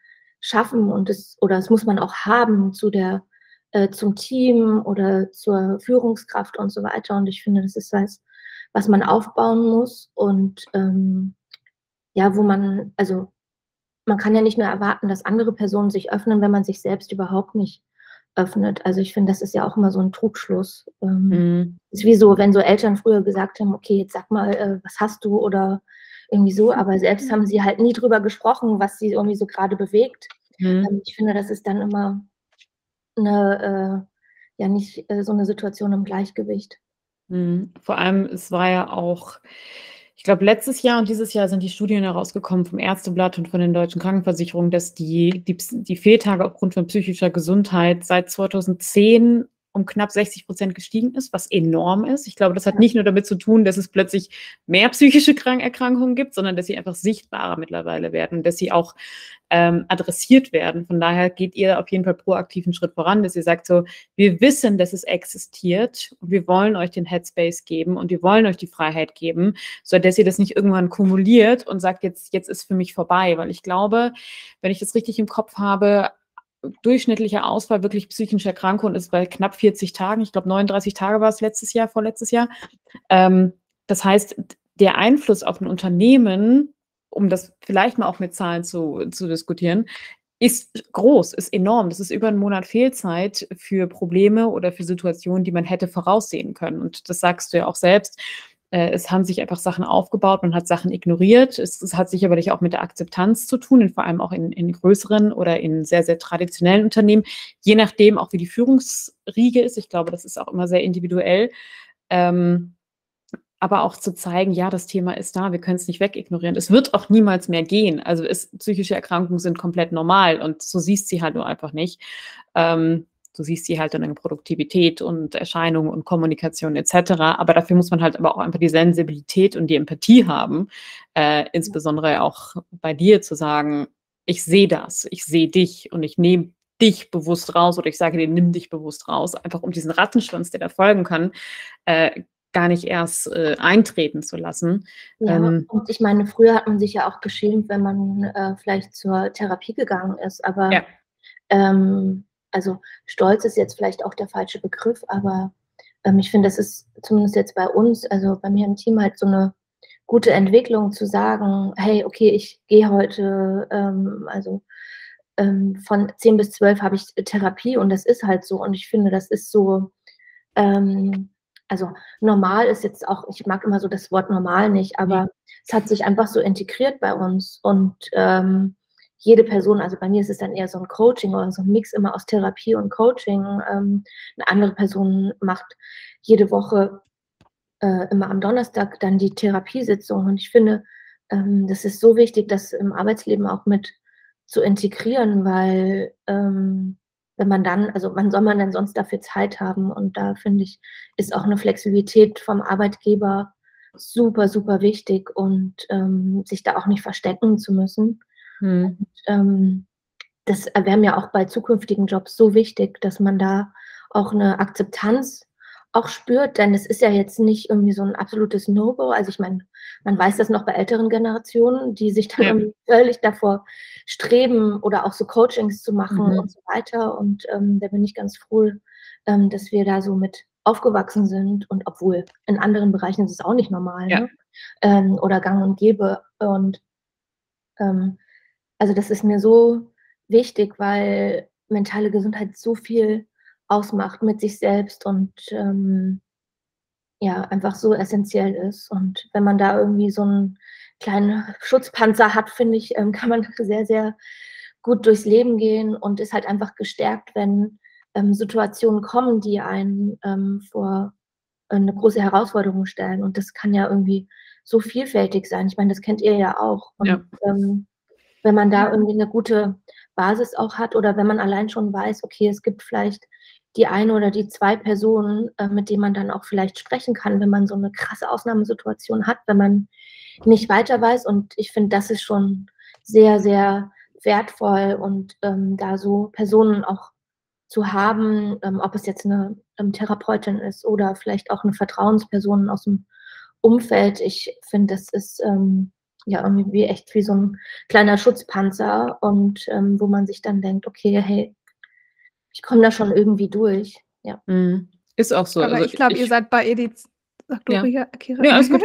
schaffen und es oder es muss man auch haben zu der äh, zum Team oder zur Führungskraft und so weiter. Und ich finde, das ist was, was man aufbauen muss und ähm, ja, wo man, also man kann ja nicht nur erwarten, dass andere Personen sich öffnen, wenn man sich selbst überhaupt nicht öffnet. Also ich finde, das ist ja auch immer so ein Trugschluss. Ähm, mhm. Ist wie so, wenn so Eltern früher gesagt haben, okay, jetzt sag mal, äh, was hast du oder irgendwie so, aber selbst haben sie halt nie drüber gesprochen, was sie irgendwie so gerade bewegt. Mhm. Ähm, ich finde, das ist dann immer eine, äh, ja nicht äh, so eine Situation im Gleichgewicht. Mhm. Vor allem, es war ja auch, ich glaube, letztes Jahr und dieses Jahr sind die Studien herausgekommen vom Ärzteblatt und von den deutschen Krankenversicherungen, dass die, die, die Fehltage aufgrund von psychischer Gesundheit seit 2010 um knapp 60 Prozent gestiegen ist, was enorm ist. Ich glaube, das hat nicht nur damit zu tun, dass es plötzlich mehr psychische Erkrankungen gibt, sondern dass sie einfach sichtbarer mittlerweile werden, dass sie auch ähm, adressiert werden. Von daher geht ihr auf jeden Fall proaktiv einen Schritt voran, dass ihr sagt so, wir wissen, dass es existiert und wir wollen euch den Headspace geben und wir wollen euch die Freiheit geben, so dass ihr das nicht irgendwann kumuliert und sagt, jetzt, jetzt ist für mich vorbei. Weil ich glaube, wenn ich das richtig im Kopf habe, durchschnittlicher Ausfall wirklich psychischer Erkrankungen ist bei knapp 40 Tagen. Ich glaube, 39 Tage war es letztes Jahr, vorletztes Jahr. Ähm, das heißt, der Einfluss auf ein Unternehmen, um das vielleicht mal auch mit Zahlen zu, zu diskutieren, ist groß, ist enorm. Das ist über einen Monat Fehlzeit für Probleme oder für Situationen, die man hätte voraussehen können. Und das sagst du ja auch selbst. Äh, es haben sich einfach Sachen aufgebaut, man hat Sachen ignoriert. Es, es hat sicherlich auch mit der Akzeptanz zu tun, vor allem auch in, in, größeren oder in sehr, sehr traditionellen Unternehmen, je nachdem auch wie die Führungsriege ist. Ich glaube, das ist auch immer sehr individuell. Ähm, aber auch zu zeigen, ja, das Thema ist da, wir können es nicht wegignorieren. Es wird auch niemals mehr gehen. Also es, psychische Erkrankungen sind komplett normal und so siehst sie halt nur einfach nicht. Ähm, Du siehst sie halt dann in Produktivität und Erscheinungen und Kommunikation etc. Aber dafür muss man halt aber auch einfach die Sensibilität und die Empathie haben, äh, insbesondere auch bei dir zu sagen, ich sehe das, ich sehe dich und ich nehme dich bewusst raus oder ich sage dir, nimm dich bewusst raus, einfach um diesen Rattenschwanz, der da folgen kann, äh, gar nicht erst äh, eintreten zu lassen. Ja, ähm, und ich meine, früher hat man sich ja auch geschämt, wenn man äh, vielleicht zur Therapie gegangen ist, aber ja. ähm, also stolz ist jetzt vielleicht auch der falsche Begriff, aber ähm, ich finde, das ist zumindest jetzt bei uns, also bei mir im Team halt so eine gute Entwicklung zu sagen, hey, okay, ich gehe heute, ähm, also ähm, von 10 bis 12 habe ich Therapie und das ist halt so. Und ich finde, das ist so, ähm, also normal ist jetzt auch, ich mag immer so das Wort normal nicht, aber es hat sich einfach so integriert bei uns und ähm, jede Person, also bei mir ist es dann eher so ein Coaching oder so ein Mix immer aus Therapie und Coaching. Ähm, eine andere Person macht jede Woche äh, immer am Donnerstag dann die Therapiesitzung. Und ich finde, ähm, das ist so wichtig, das im Arbeitsleben auch mit zu integrieren, weil ähm, wenn man dann, also wann soll man denn sonst dafür Zeit haben? Und da finde ich, ist auch eine Flexibilität vom Arbeitgeber super, super wichtig und ähm, sich da auch nicht verstecken zu müssen. Mhm. Und, ähm, das wäre mir auch bei zukünftigen Jobs so wichtig, dass man da auch eine Akzeptanz auch spürt, denn es ist ja jetzt nicht irgendwie so ein absolutes No-Go. Also ich meine, man weiß das noch bei älteren Generationen, die sich dann ja. völlig davor streben oder auch so Coachings zu machen mhm. und so weiter. Und ähm, da bin ich ganz froh, ähm, dass wir da so mit aufgewachsen sind und obwohl in anderen Bereichen ist es auch nicht normal ja. ne? ähm, oder gang und gäbe. Und ähm, also das ist mir so wichtig, weil mentale Gesundheit so viel ausmacht mit sich selbst und ähm, ja, einfach so essentiell ist. Und wenn man da irgendwie so einen kleinen Schutzpanzer hat, finde ich, ähm, <laughs> kann man sehr, sehr gut durchs Leben gehen und ist halt einfach gestärkt, wenn ähm, Situationen kommen, die einen ähm, vor eine große Herausforderung stellen. Und das kann ja irgendwie so vielfältig sein. Ich meine, das kennt ihr ja auch. Und, ja. Wenn man da irgendwie eine gute Basis auch hat oder wenn man allein schon weiß, okay, es gibt vielleicht die eine oder die zwei Personen, äh, mit denen man dann auch vielleicht sprechen kann, wenn man so eine krasse Ausnahmesituation hat, wenn man nicht weiter weiß. Und ich finde, das ist schon sehr, sehr wertvoll und ähm, da so Personen auch zu haben, ähm, ob es jetzt eine ähm, Therapeutin ist oder vielleicht auch eine Vertrauensperson aus dem Umfeld. Ich finde, das ist ähm, ja irgendwie echt wie so ein kleiner Schutzpanzer und ähm, wo man sich dann denkt, okay, hey, ich komme da schon irgendwie durch. Ja. Mhm. Ist auch so. Aber also ich glaube, ihr seid bei Edith. Sag du, ja. Kira. Ja, alles <laughs> gut.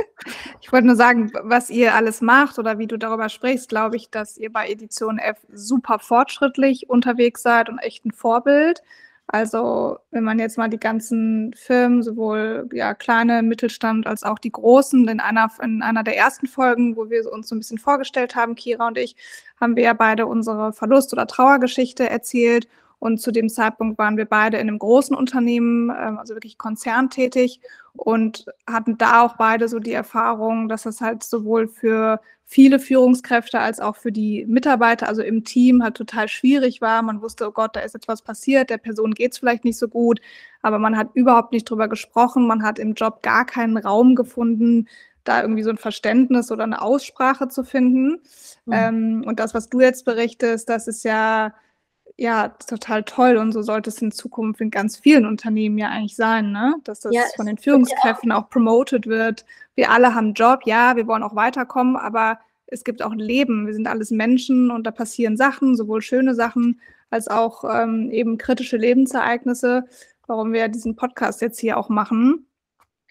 Ich wollte nur sagen, was ihr alles macht oder wie du darüber sprichst, glaube ich, dass ihr bei Edition F super fortschrittlich unterwegs seid und echt ein Vorbild. Also, wenn man jetzt mal die ganzen Firmen, sowohl ja, kleine, Mittelstand als auch die großen, in einer, in einer der ersten Folgen, wo wir uns so ein bisschen vorgestellt haben, Kira und ich, haben wir ja beide unsere Verlust- oder Trauergeschichte erzählt. Und zu dem Zeitpunkt waren wir beide in einem großen Unternehmen, ähm, also wirklich konzerntätig und hatten da auch beide so die Erfahrung, dass es halt sowohl für viele Führungskräfte als auch für die Mitarbeiter, also im Team, halt total schwierig war. Man wusste, oh Gott, da ist etwas passiert, der Person geht es vielleicht nicht so gut, aber man hat überhaupt nicht drüber gesprochen, man hat im Job gar keinen Raum gefunden, da irgendwie so ein Verständnis oder eine Aussprache zu finden. Mhm. Ähm, und das, was du jetzt berichtest, das ist ja ja, total toll und so sollte es in Zukunft in ganz vielen Unternehmen ja eigentlich sein, ne? dass das ja, von den Führungskräften auch. auch promoted wird. Wir alle haben einen Job, ja, wir wollen auch weiterkommen, aber es gibt auch ein Leben. Wir sind alles Menschen und da passieren Sachen, sowohl schöne Sachen als auch ähm, eben kritische Lebensereignisse, warum wir diesen Podcast jetzt hier auch machen.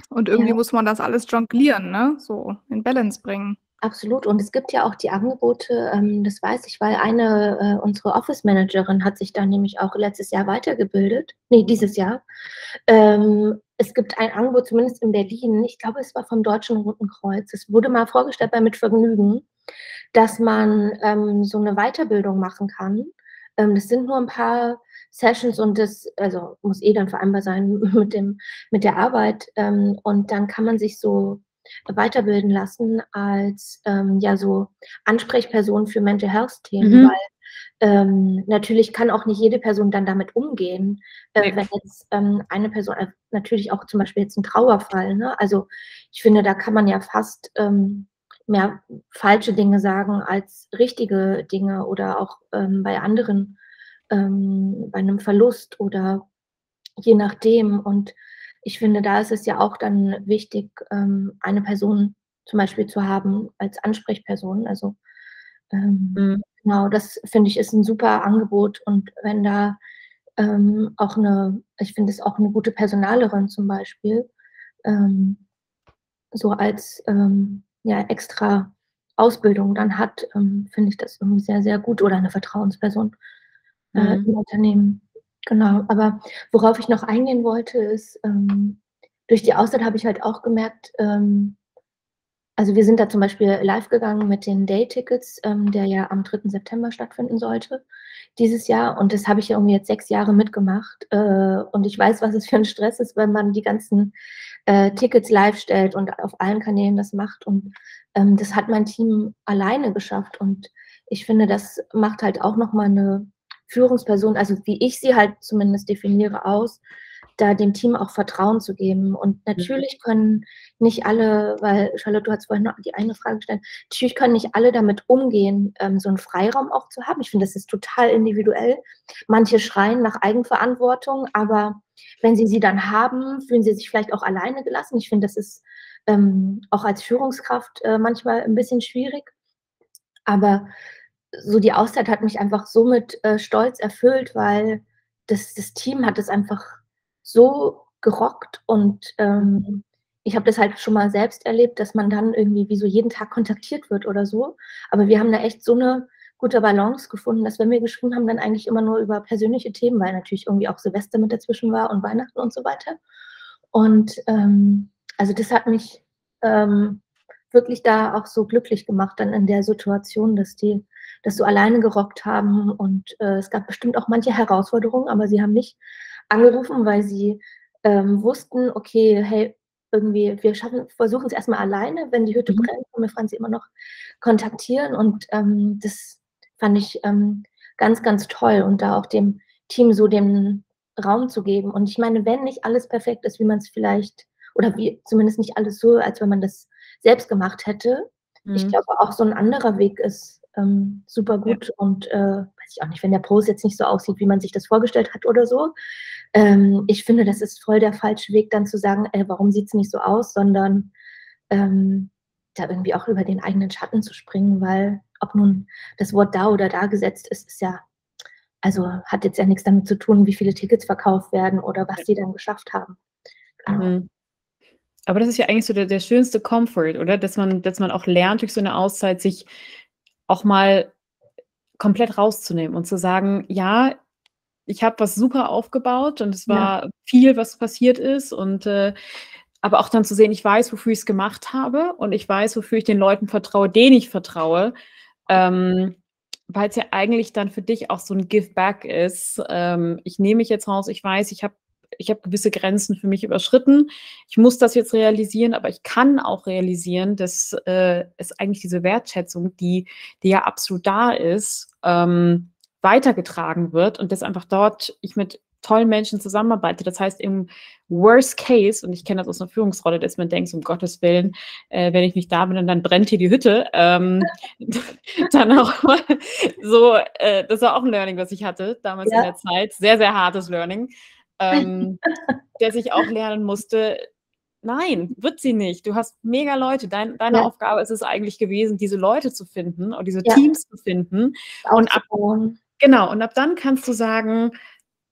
Und irgendwie ja. muss man das alles jonglieren, ne? so in Balance bringen. Absolut. Und es gibt ja auch die Angebote, ähm, das weiß ich, weil eine, äh, unsere Office-Managerin hat sich da nämlich auch letztes Jahr weitergebildet. Nee, dieses Jahr. Ähm, es gibt ein Angebot, zumindest in Berlin, ich glaube, es war vom Deutschen Roten Kreuz. Es wurde mal vorgestellt bei Mit Vergnügen, dass man ähm, so eine Weiterbildung machen kann. Ähm, das sind nur ein paar Sessions und das, also muss eh dann vereinbar sein <laughs> mit, dem, mit der Arbeit. Ähm, und dann kann man sich so weiterbilden lassen als ähm, ja so Ansprechperson für Mental Health Themen, mhm. weil ähm, natürlich kann auch nicht jede Person dann damit umgehen, äh, wenn jetzt ähm, eine Person, äh, natürlich auch zum Beispiel jetzt ein Trauerfall, ne? also ich finde, da kann man ja fast ähm, mehr falsche Dinge sagen als richtige Dinge oder auch ähm, bei anderen, ähm, bei einem Verlust oder je nachdem und ich finde, da ist es ja auch dann wichtig, ähm, eine Person zum Beispiel zu haben als Ansprechperson. Also ähm, mhm. genau, das finde ich ist ein super Angebot und wenn da ähm, auch eine, ich finde es auch eine gute Personalerin zum Beispiel, ähm, so als ähm, ja, extra Ausbildung dann hat, ähm, finde ich das irgendwie sehr, sehr gut oder eine Vertrauensperson äh, mhm. im Unternehmen. Genau, aber worauf ich noch eingehen wollte, ist, ähm, durch die Auszeit habe ich halt auch gemerkt, ähm, also wir sind da zum Beispiel live gegangen mit den Day-Tickets, ähm, der ja am 3. September stattfinden sollte dieses Jahr. Und das habe ich ja irgendwie jetzt sechs Jahre mitgemacht. Äh, und ich weiß, was es für ein Stress ist, wenn man die ganzen äh, Tickets live stellt und auf allen Kanälen das macht. Und ähm, das hat mein Team alleine geschafft. Und ich finde, das macht halt auch nochmal eine Führungsperson, also wie ich sie halt zumindest definiere, aus, da dem Team auch Vertrauen zu geben. Und mhm. natürlich können nicht alle, weil Charlotte, du hast vorhin noch die eine Frage gestellt, natürlich können nicht alle damit umgehen, ähm, so einen Freiraum auch zu haben. Ich finde, das ist total individuell. Manche schreien nach Eigenverantwortung, aber wenn sie sie dann haben, fühlen sie sich vielleicht auch alleine gelassen. Ich finde, das ist ähm, auch als Führungskraft äh, manchmal ein bisschen schwierig. Aber so die Auszeit hat mich einfach so mit äh, Stolz erfüllt, weil das, das Team hat es einfach so gerockt und ähm, ich habe das halt schon mal selbst erlebt, dass man dann irgendwie wie so jeden Tag kontaktiert wird oder so. Aber wir haben da echt so eine gute Balance gefunden, dass wenn wir geschrieben haben, dann eigentlich immer nur über persönliche Themen, weil natürlich irgendwie auch Silvester mit dazwischen war und Weihnachten und so weiter. Und ähm, also das hat mich ähm, wirklich da auch so glücklich gemacht dann in der Situation, dass die das so alleine gerockt haben. Und äh, es gab bestimmt auch manche Herausforderungen, aber sie haben mich angerufen, weil sie ähm, wussten, okay, hey, irgendwie, wir schaffen, versuchen es erstmal alleine. Wenn die Hütte mhm. brennt, können wir Franzi immer noch kontaktieren. Und ähm, das fand ich ähm, ganz, ganz toll. Und da auch dem Team so den Raum zu geben. Und ich meine, wenn nicht alles perfekt ist, wie man es vielleicht, oder wie zumindest nicht alles so, als wenn man das selbst gemacht hätte, mhm. ich glaube auch so ein anderer Weg ist ähm, super gut. Ja. Und äh, weiß ich auch nicht, wenn der Post jetzt nicht so aussieht, wie man sich das vorgestellt hat oder so. Ähm, ich finde, das ist voll der falsche Weg, dann zu sagen, ey, warum sieht es nicht so aus, sondern ähm, da irgendwie auch über den eigenen Schatten zu springen, weil ob nun das Wort da oder da gesetzt ist, ist ja, also hat jetzt ja nichts damit zu tun, wie viele Tickets verkauft werden oder was die dann geschafft haben. Mhm. Aber das ist ja eigentlich so der, der schönste Comfort, oder? Dass man, dass man auch lernt, durch so eine Auszeit sich auch mal komplett rauszunehmen und zu sagen, ja, ich habe was super aufgebaut und es war ja. viel, was passiert ist und äh, aber auch dann zu sehen, ich weiß, wofür ich es gemacht habe und ich weiß, wofür ich den Leuten vertraue, denen ich vertraue, ähm, weil es ja eigentlich dann für dich auch so ein Give Back ist. Ähm, ich nehme mich jetzt raus, ich weiß, ich habe ich habe gewisse Grenzen für mich überschritten. Ich muss das jetzt realisieren, aber ich kann auch realisieren, dass äh, es eigentlich diese Wertschätzung, die, die ja absolut da ist, ähm, weitergetragen wird und dass einfach dort ich mit tollen Menschen zusammenarbeite. Das heißt, im Worst Case, und ich kenne das aus einer Führungsrolle, dass man denkt, um Gottes Willen, äh, wenn ich nicht da bin, dann brennt hier die Hütte. Ähm, <laughs> dann auch so, äh, das war auch ein Learning, was ich hatte damals ja. in der Zeit. Sehr, sehr hartes Learning ähm, der sich auch lernen musste, nein, wird sie nicht. Du hast mega Leute. Dein, deine ja. Aufgabe ist es eigentlich gewesen, diese Leute zu finden und diese ja. Teams zu finden. Und ab, genau, und ab dann kannst du sagen,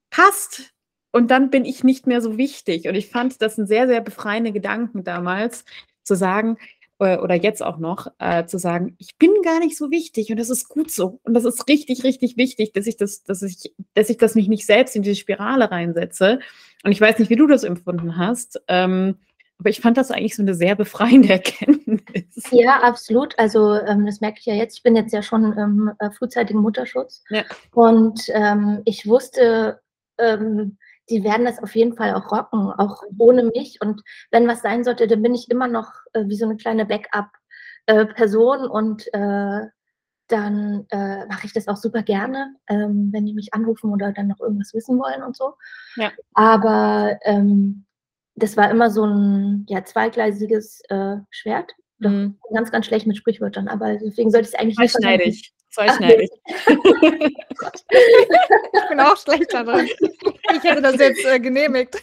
passt. Und dann bin ich nicht mehr so wichtig. Und ich fand das ein sehr, sehr befreiende Gedanken damals, zu sagen, oder jetzt auch noch, äh, zu sagen, ich bin gar nicht so wichtig und das ist gut so. Und das ist richtig, richtig wichtig, dass ich das, dass ich, dass ich das mich nicht selbst in diese Spirale reinsetze. Und ich weiß nicht, wie du das empfunden hast. Ähm, aber ich fand das eigentlich so eine sehr befreiende <laughs> Erkenntnis. Ja, absolut. Also ähm, das merke ich ja jetzt. Ich bin jetzt ja schon im äh, frühzeitigen Mutterschutz. Ja. Und ähm, ich wusste, ähm, die werden das auf jeden Fall auch rocken, auch ohne mich. Und wenn was sein sollte, dann bin ich immer noch äh, wie so eine kleine Backup-Person äh, und äh, dann äh, mache ich das auch super gerne, ähm, wenn die mich anrufen oder dann noch irgendwas wissen wollen und so. Ja. Aber ähm, das war immer so ein ja, zweigleisiges äh, Schwert. Mhm. ganz, ganz schlecht mit Sprichwörtern, aber deswegen sollte ich es eigentlich nicht schneidig. Zweischneidig. ich bin auch schlecht darin. Ich hätte das jetzt äh, genehmigt.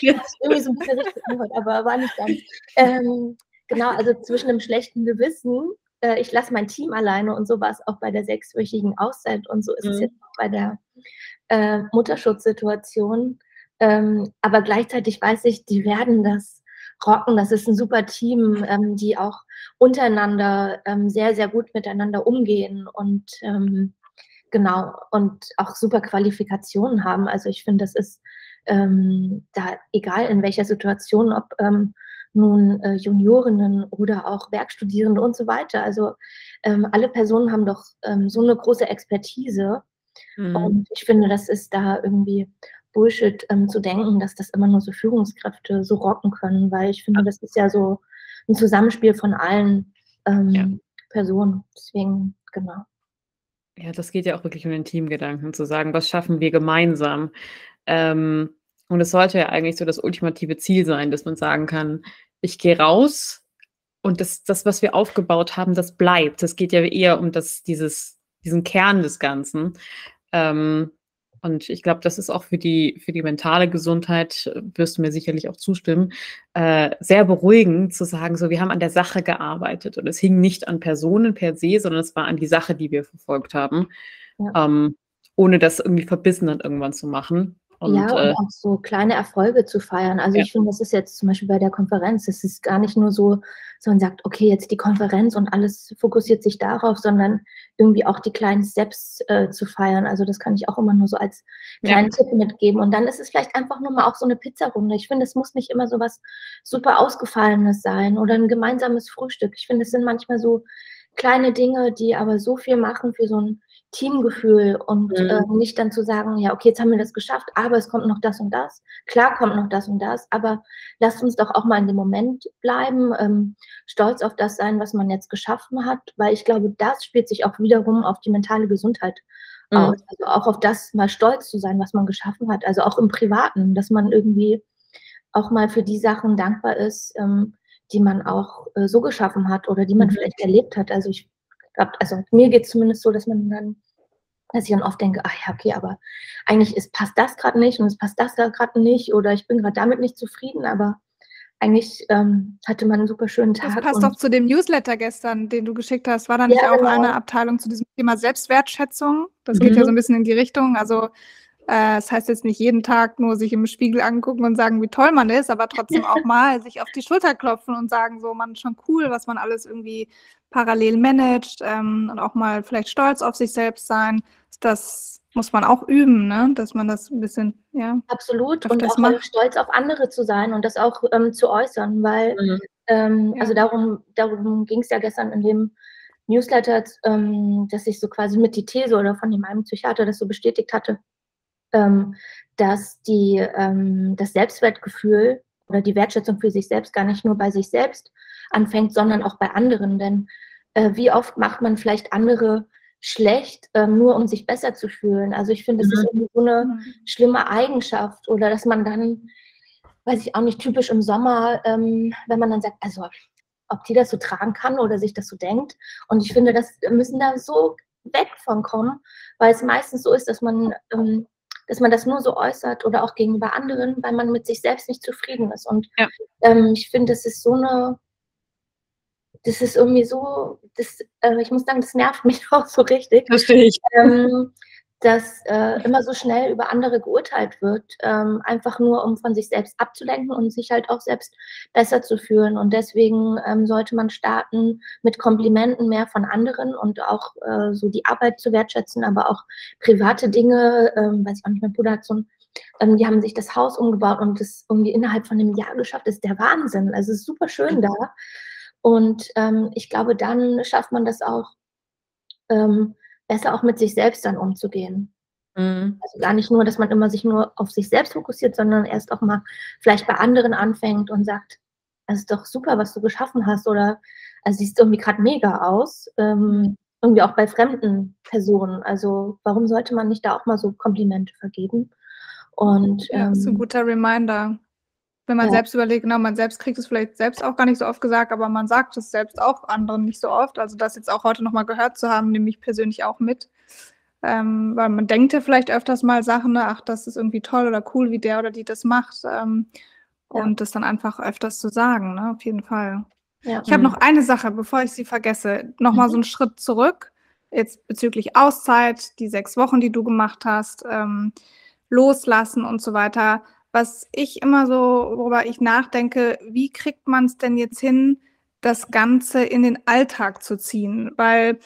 irgendwie so ein bisschen richtig aber war nicht ganz. Ähm, genau, also zwischen einem schlechten Gewissen, äh, ich lasse mein Team alleine und so war es auch bei der sechswöchigen Auszeit und so ist mhm. es jetzt auch bei der äh, Mutterschutzsituation. Ähm, aber gleichzeitig weiß ich, die werden das rocken. Das ist ein super Team, ähm, die auch untereinander ähm, sehr, sehr gut miteinander umgehen und ähm, genau und auch super Qualifikationen haben. Also ich finde, das ist ähm, da egal in welcher Situation, ob ähm, nun äh, Juniorinnen oder auch Werkstudierende und so weiter. Also ähm, alle Personen haben doch so eine große Expertise. Mhm. Und ich finde, das ist da irgendwie Bullshit ähm, zu denken, dass das immer nur so Führungskräfte so rocken können, weil ich finde, das ist ja so ein Zusammenspiel von allen ähm, ja. Personen. Deswegen, genau. Ja, das geht ja auch wirklich um den Teamgedanken, zu sagen, was schaffen wir gemeinsam. Ähm, und es sollte ja eigentlich so das ultimative Ziel sein, dass man sagen kann, ich gehe raus und das, das, was wir aufgebaut haben, das bleibt. Es geht ja eher um das, dieses, diesen Kern des Ganzen. Ähm, und ich glaube, das ist auch für die, für die mentale Gesundheit, äh, wirst du mir sicherlich auch zustimmen, äh, sehr beruhigend zu sagen, so, wir haben an der Sache gearbeitet. Und es hing nicht an Personen per se, sondern es war an die Sache, die wir verfolgt haben. Ja. Ähm, ohne das irgendwie verbissen dann irgendwann zu machen. Und, ja, und äh, auch so kleine Erfolge zu feiern. Also ja. ich finde, das ist jetzt zum Beispiel bei der Konferenz, es ist gar nicht nur so, so man sagt, okay, jetzt die Konferenz und alles fokussiert sich darauf, sondern irgendwie auch die kleinen Steps äh, zu feiern. Also das kann ich auch immer nur so als kleinen ja. Tipp mitgeben. Und dann ist es vielleicht einfach nur mal auch so eine Pizzarunde. Ich finde, es muss nicht immer so was super Ausgefallenes sein oder ein gemeinsames Frühstück. Ich finde, es sind manchmal so kleine Dinge, die aber so viel machen für so ein Teamgefühl und mhm. äh, nicht dann zu sagen, ja, okay, jetzt haben wir das geschafft, aber es kommt noch das und das. Klar kommt noch das und das, aber lasst uns doch auch mal in dem Moment bleiben, ähm, stolz auf das sein, was man jetzt geschaffen hat, weil ich glaube, das spielt sich auch wiederum auf die mentale Gesundheit mhm. aus. Also auch auf das mal stolz zu sein, was man geschaffen hat. Also auch im Privaten, dass man irgendwie auch mal für die Sachen dankbar ist, ähm, die man auch äh, so geschaffen hat oder die man mhm. vielleicht erlebt hat. Also ich also mir geht es zumindest so, dass man dann, dass ich dann oft denke, ach ja, okay, aber eigentlich ist, passt das gerade nicht und es passt das gerade nicht oder ich bin gerade damit nicht zufrieden, aber eigentlich ähm, hatte man einen super schönen Tag. Das passt doch zu dem Newsletter gestern, den du geschickt hast. War da nicht ja, auch genau. eine Abteilung zu diesem Thema Selbstwertschätzung? Das mhm. geht ja mhm. so ein bisschen in die Richtung. Also äh, das heißt jetzt nicht jeden Tag nur sich im Spiegel angucken und sagen, wie toll man ist, aber trotzdem <laughs> auch mal sich auf die Schulter klopfen und sagen, so, man ist schon cool, was man alles irgendwie parallel managt ähm, und auch mal vielleicht stolz auf sich selbst sein. Das muss man auch üben, ne? dass man das ein bisschen, ja. Absolut. Und auch macht. stolz auf andere zu sein und das auch ähm, zu äußern, weil, mhm. ähm, ja. also darum, darum ging es ja gestern in dem Newsletter, ähm, dass ich so quasi mit die These oder von dem einen Psychiater das so bestätigt hatte, ähm, dass die, ähm, das Selbstwertgefühl oder die Wertschätzung für sich selbst gar nicht nur bei sich selbst anfängt, sondern auch bei anderen. Denn äh, wie oft macht man vielleicht andere schlecht, ähm, nur um sich besser zu fühlen? Also ich finde, das mhm. ist irgendwie so eine mhm. schlimme Eigenschaft oder dass man dann, weiß ich auch nicht, typisch im Sommer, ähm, wenn man dann sagt, also ob die das so tragen kann oder sich das so denkt. Und ich finde, das müssen da so weg von kommen, weil es meistens so ist, dass man ähm, dass man das nur so äußert oder auch gegenüber anderen, weil man mit sich selbst nicht zufrieden ist. Und ja. ähm, ich finde, das ist so eine, das ist irgendwie so, das, äh, ich muss sagen, das nervt <laughs> mich auch so richtig. Verstehe ich. Ähm, dass äh, immer so schnell über andere geurteilt wird, ähm, einfach nur um von sich selbst abzulenken und sich halt auch selbst besser zu fühlen. Und deswegen ähm, sollte man starten mit Komplimenten mehr von anderen und auch äh, so die Arbeit zu wertschätzen, aber auch private Dinge, ähm, weiß ich auch nicht, mein Bruder hat so ein ähm, die haben sich das Haus umgebaut und das irgendwie innerhalb von einem Jahr geschafft. Das ist der Wahnsinn. Also es ist super schön da. Und ähm, ich glaube, dann schafft man das auch, ähm, besser auch mit sich selbst dann umzugehen. Mhm. Also gar nicht nur, dass man immer sich nur auf sich selbst fokussiert, sondern erst auch mal vielleicht bei anderen anfängt und sagt, es ist doch super, was du geschaffen hast oder also siehst irgendwie gerade mega aus. Ähm, irgendwie auch bei fremden Personen. Also warum sollte man nicht da auch mal so Komplimente vergeben? Und ja, ähm, das ist ein ähm, guter Reminder. Wenn man ja. selbst überlegt, genau, man selbst kriegt es vielleicht selbst auch gar nicht so oft gesagt, aber man sagt es selbst auch anderen nicht so oft. Also das jetzt auch heute nochmal gehört zu haben, nehme ich persönlich auch mit. Ähm, weil man denkt ja vielleicht öfters mal Sachen, ne, ach, das ist irgendwie toll oder cool, wie der oder die das macht. Ähm, ja. Und das dann einfach öfters zu sagen, ne, auf jeden Fall. Ja. Ich habe noch eine Sache, bevor ich sie vergesse. Nochmal mhm. so einen Schritt zurück, jetzt bezüglich Auszeit, die sechs Wochen, die du gemacht hast, ähm, loslassen und so weiter was ich immer so, worüber ich nachdenke, wie kriegt man es denn jetzt hin, das Ganze in den Alltag zu ziehen? Weil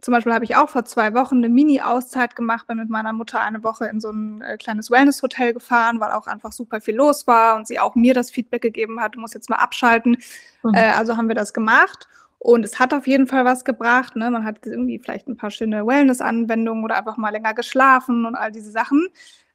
zum Beispiel habe ich auch vor zwei Wochen eine Mini-Auszeit gemacht, bin mit meiner Mutter eine Woche in so ein äh, kleines Wellness-Hotel gefahren, weil auch einfach super viel los war und sie auch mir das Feedback gegeben hat, du musst jetzt mal abschalten. Mhm. Äh, also haben wir das gemacht. Und es hat auf jeden Fall was gebracht. Ne? Man hat irgendwie vielleicht ein paar schöne Wellness-Anwendungen oder einfach mal länger geschlafen und all diese Sachen.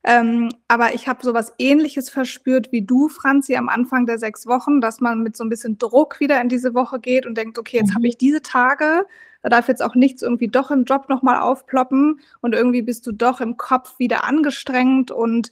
Ähm, aber ich habe sowas ähnliches verspürt wie du, Franzi, am Anfang der sechs Wochen, dass man mit so ein bisschen Druck wieder in diese Woche geht und denkt, okay, jetzt mhm. habe ich diese Tage, da darf jetzt auch nichts irgendwie doch im Job nochmal aufploppen und irgendwie bist du doch im Kopf wieder angestrengt und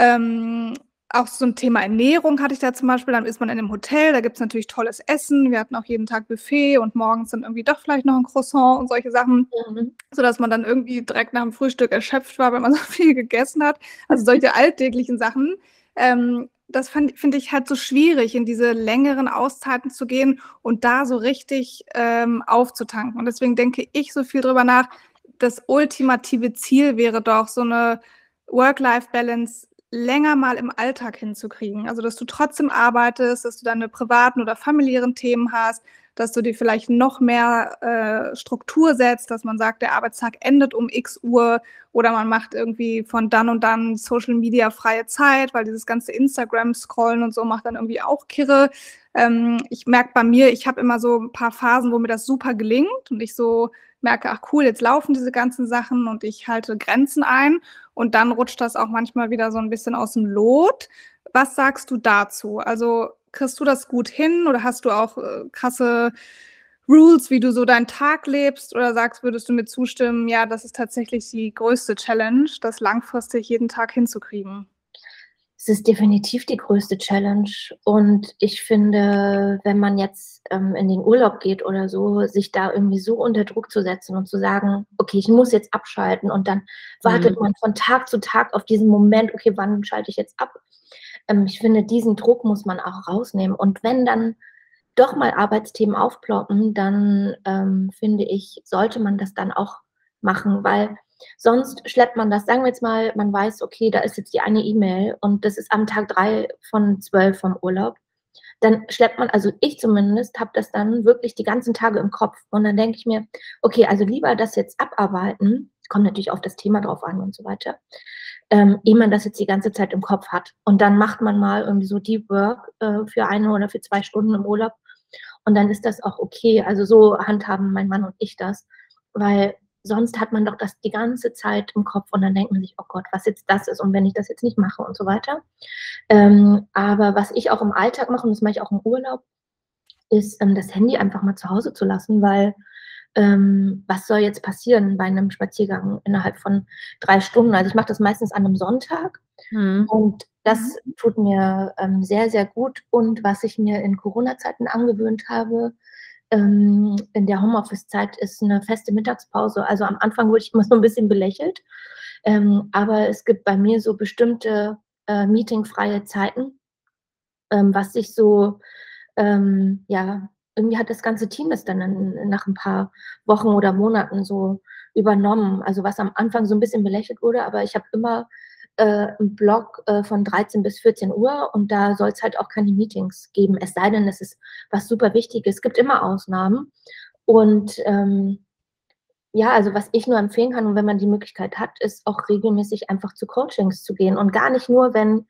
ähm, auch so ein Thema Ernährung hatte ich da zum Beispiel. Dann ist man in einem Hotel, da gibt es natürlich tolles Essen. Wir hatten auch jeden Tag Buffet und morgens dann irgendwie doch vielleicht noch ein Croissant und solche Sachen, mhm. sodass man dann irgendwie direkt nach dem Frühstück erschöpft war, wenn man <laughs> so viel gegessen hat. Also solche alltäglichen Sachen. Ähm, das finde ich halt so schwierig, in diese längeren Auszeiten zu gehen und da so richtig ähm, aufzutanken. Und deswegen denke ich so viel drüber nach. Das ultimative Ziel wäre doch so eine Work-Life-Balance länger mal im Alltag hinzukriegen. Also, dass du trotzdem arbeitest, dass du deine privaten oder familiären Themen hast, dass du dir vielleicht noch mehr äh, Struktur setzt, dass man sagt, der Arbeitstag endet um x Uhr oder man macht irgendwie von dann und dann Social Media freie Zeit, weil dieses ganze Instagram-Scrollen und so macht dann irgendwie auch Kirre. Ähm, ich merke bei mir, ich habe immer so ein paar Phasen, wo mir das super gelingt und ich so merke, ach cool, jetzt laufen diese ganzen Sachen und ich halte Grenzen ein und dann rutscht das auch manchmal wieder so ein bisschen aus dem Lot. Was sagst du dazu? Also kriegst du das gut hin oder hast du auch äh, krasse Rules, wie du so deinen Tag lebst oder sagst, würdest du mir zustimmen, ja, das ist tatsächlich die größte Challenge, das langfristig jeden Tag hinzukriegen? Es ist definitiv die größte Challenge. Und ich finde, wenn man jetzt ähm, in den Urlaub geht oder so, sich da irgendwie so unter Druck zu setzen und zu sagen, okay, ich muss jetzt abschalten und dann wartet mhm. man von Tag zu Tag auf diesen Moment, okay, wann schalte ich jetzt ab? Ähm, ich finde, diesen Druck muss man auch rausnehmen. Und wenn dann doch mal Arbeitsthemen aufploppen, dann ähm, finde ich, sollte man das dann auch machen, weil Sonst schleppt man das, sagen wir jetzt mal, man weiß, okay, da ist jetzt die eine E-Mail und das ist am Tag drei von zwölf vom Urlaub. Dann schleppt man, also ich zumindest, habe das dann wirklich die ganzen Tage im Kopf. Und dann denke ich mir, okay, also lieber das jetzt abarbeiten, kommt natürlich auf das Thema drauf an und so weiter, ähm, ehe man das jetzt die ganze Zeit im Kopf hat. Und dann macht man mal irgendwie so Deep Work äh, für eine oder für zwei Stunden im Urlaub. Und dann ist das auch okay. Also so handhaben mein Mann und ich das. Weil sonst hat man doch das die ganze Zeit im Kopf und dann denkt man sich, oh Gott, was jetzt das ist und wenn ich das jetzt nicht mache und so weiter. Ähm, aber was ich auch im Alltag mache und das mache ich auch im Urlaub, ist ähm, das Handy einfach mal zu Hause zu lassen, weil ähm, was soll jetzt passieren bei einem Spaziergang innerhalb von drei Stunden? Also ich mache das meistens an einem Sonntag mhm. und das mhm. tut mir ähm, sehr, sehr gut. Und was ich mir in Corona-Zeiten angewöhnt habe, ähm, in der Homeoffice-Zeit ist eine feste Mittagspause. Also am Anfang wurde ich immer so ein bisschen belächelt. Ähm, aber es gibt bei mir so bestimmte äh, meetingfreie Zeiten, ähm, was sich so, ähm, ja, irgendwie hat das ganze Team das dann in, nach ein paar Wochen oder Monaten so übernommen. Also was am Anfang so ein bisschen belächelt wurde, aber ich habe immer äh, einen Blog äh, von 13 bis 14 Uhr und da soll es halt auch keine Meetings geben, es sei denn, es ist was super Wichtiges. Es gibt immer Ausnahmen. Und ähm, ja, also was ich nur empfehlen kann und wenn man die Möglichkeit hat, ist auch regelmäßig einfach zu Coachings zu gehen und gar nicht nur, wenn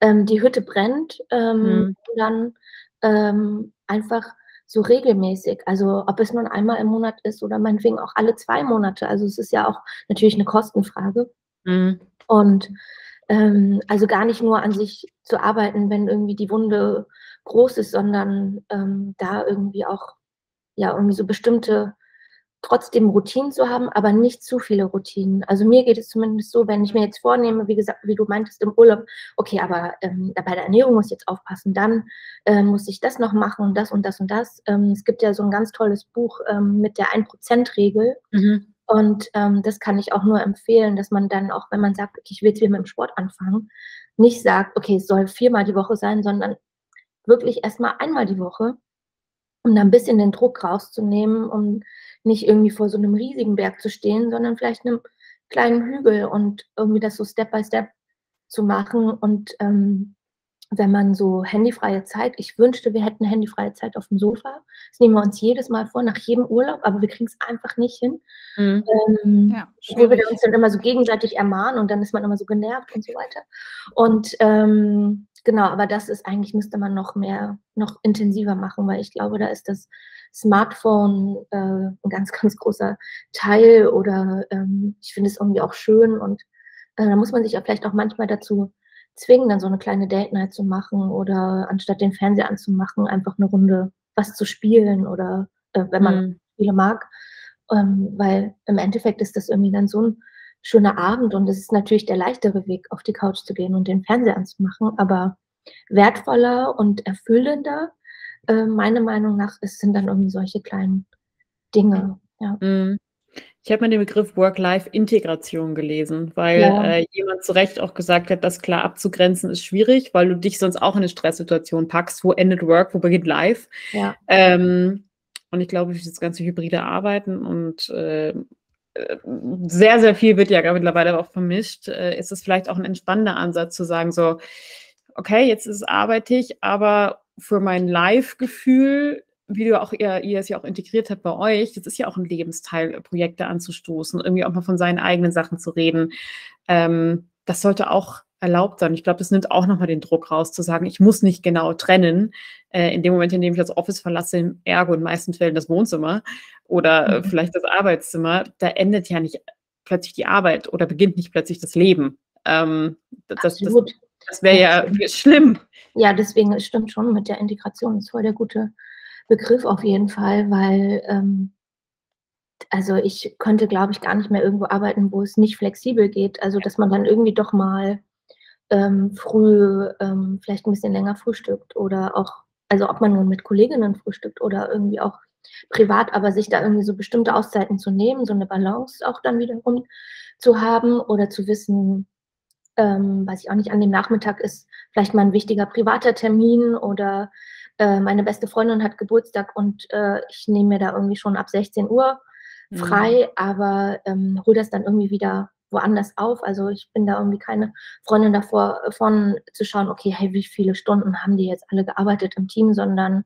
ähm, die Hütte brennt, ähm, mhm. sondern ähm, einfach so regelmäßig. Also ob es nun einmal im Monat ist oder meinetwegen auch alle zwei Monate. Also es ist ja auch natürlich eine Kostenfrage. Mhm. Und ähm, also gar nicht nur an sich zu arbeiten, wenn irgendwie die Wunde groß ist, sondern ähm, da irgendwie auch ja irgendwie so bestimmte trotzdem Routinen zu haben, aber nicht zu viele Routinen. Also mir geht es zumindest so, wenn ich mir jetzt vornehme, wie gesagt, wie du meintest im Urlaub, okay, aber ähm, bei der Ernährung muss ich jetzt aufpassen, dann äh, muss ich das noch machen und das und das und das. Ähm, es gibt ja so ein ganz tolles Buch ähm, mit der 1%-Regel. Mhm. Und ähm, das kann ich auch nur empfehlen, dass man dann auch, wenn man sagt, okay, ich will jetzt wieder mit dem Sport anfangen, nicht sagt, okay, es soll viermal die Woche sein, sondern wirklich erstmal einmal die Woche, um da ein bisschen den Druck rauszunehmen, um nicht irgendwie vor so einem riesigen Berg zu stehen, sondern vielleicht einem kleinen Hügel und irgendwie das so Step by Step zu machen und ähm, wenn man so handyfreie Zeit, ich wünschte, wir hätten handyfreie Zeit auf dem Sofa. Das nehmen wir uns jedes Mal vor, nach jedem Urlaub, aber wir kriegen es einfach nicht hin. Mhm. Ähm, ja, wo wir uns dann immer so gegenseitig ermahnen und dann ist man immer so genervt und so weiter. Und ähm, genau, aber das ist eigentlich, müsste man noch mehr, noch intensiver machen, weil ich glaube, da ist das Smartphone äh, ein ganz, <laughs> ganz großer Teil oder ähm, ich finde es irgendwie auch schön und äh, da muss man sich ja vielleicht auch manchmal dazu zwingen, dann so eine kleine Date Night zu machen oder anstatt den Fernseher anzumachen, einfach eine Runde was zu spielen oder äh, wenn man mhm. Spiele mag. Ähm, weil im Endeffekt ist das irgendwie dann so ein schöner Abend und es ist natürlich der leichtere Weg, auf die Couch zu gehen und den Fernseher anzumachen, aber wertvoller und erfüllender, äh, meiner Meinung nach, es sind dann irgendwie solche kleinen Dinge. Ja. Mhm. Ich habe mal den Begriff Work-Life-Integration gelesen, weil ja. äh, jemand zu Recht auch gesagt hat, das klar abzugrenzen ist schwierig, weil du dich sonst auch in eine Stresssituation packst. Wo endet Work, wo beginnt Life? Ja. Ähm, und ich glaube, das ganze hybride Arbeiten und äh, sehr, sehr viel wird ja mittlerweile auch vermischt. Äh, ist es vielleicht auch ein entspannender Ansatz zu sagen, so, okay, jetzt ist es arbeitig, aber für mein Live-Gefühl wie du auch ihr, ihr es ja auch integriert habt bei euch, das ist ja auch ein Lebensteil, Projekte anzustoßen, irgendwie auch mal von seinen eigenen Sachen zu reden. Ähm, das sollte auch erlaubt sein. Ich glaube, das nimmt auch nochmal den Druck raus, zu sagen, ich muss nicht genau trennen. Äh, in dem Moment, in dem ich das Office verlasse, im Ergo in meisten Fällen das Wohnzimmer oder äh, mhm. vielleicht das Arbeitszimmer, da endet ja nicht plötzlich die Arbeit oder beginnt nicht plötzlich das Leben. Ähm, das, das, das, wäre ja <laughs> schlimm. Ja, deswegen, es stimmt schon mit der Integration, das ist voll der gute Begriff auf jeden Fall, weil ähm, also ich könnte, glaube ich, gar nicht mehr irgendwo arbeiten, wo es nicht flexibel geht. Also dass man dann irgendwie doch mal ähm, früh ähm, vielleicht ein bisschen länger frühstückt oder auch, also ob man nun mit Kolleginnen frühstückt oder irgendwie auch privat, aber sich da irgendwie so bestimmte Auszeiten zu nehmen, so eine Balance auch dann wiederum zu haben oder zu wissen, ähm, weiß ich auch nicht, an dem Nachmittag ist vielleicht mal ein wichtiger privater Termin oder äh, meine beste Freundin hat Geburtstag und äh, ich nehme mir da irgendwie schon ab 16 Uhr mhm. frei, mhm. aber ähm, hole das dann irgendwie wieder woanders auf. Also ich bin da irgendwie keine Freundin davor, von zu schauen, okay, hey, wie viele Stunden haben die jetzt alle gearbeitet im Team, sondern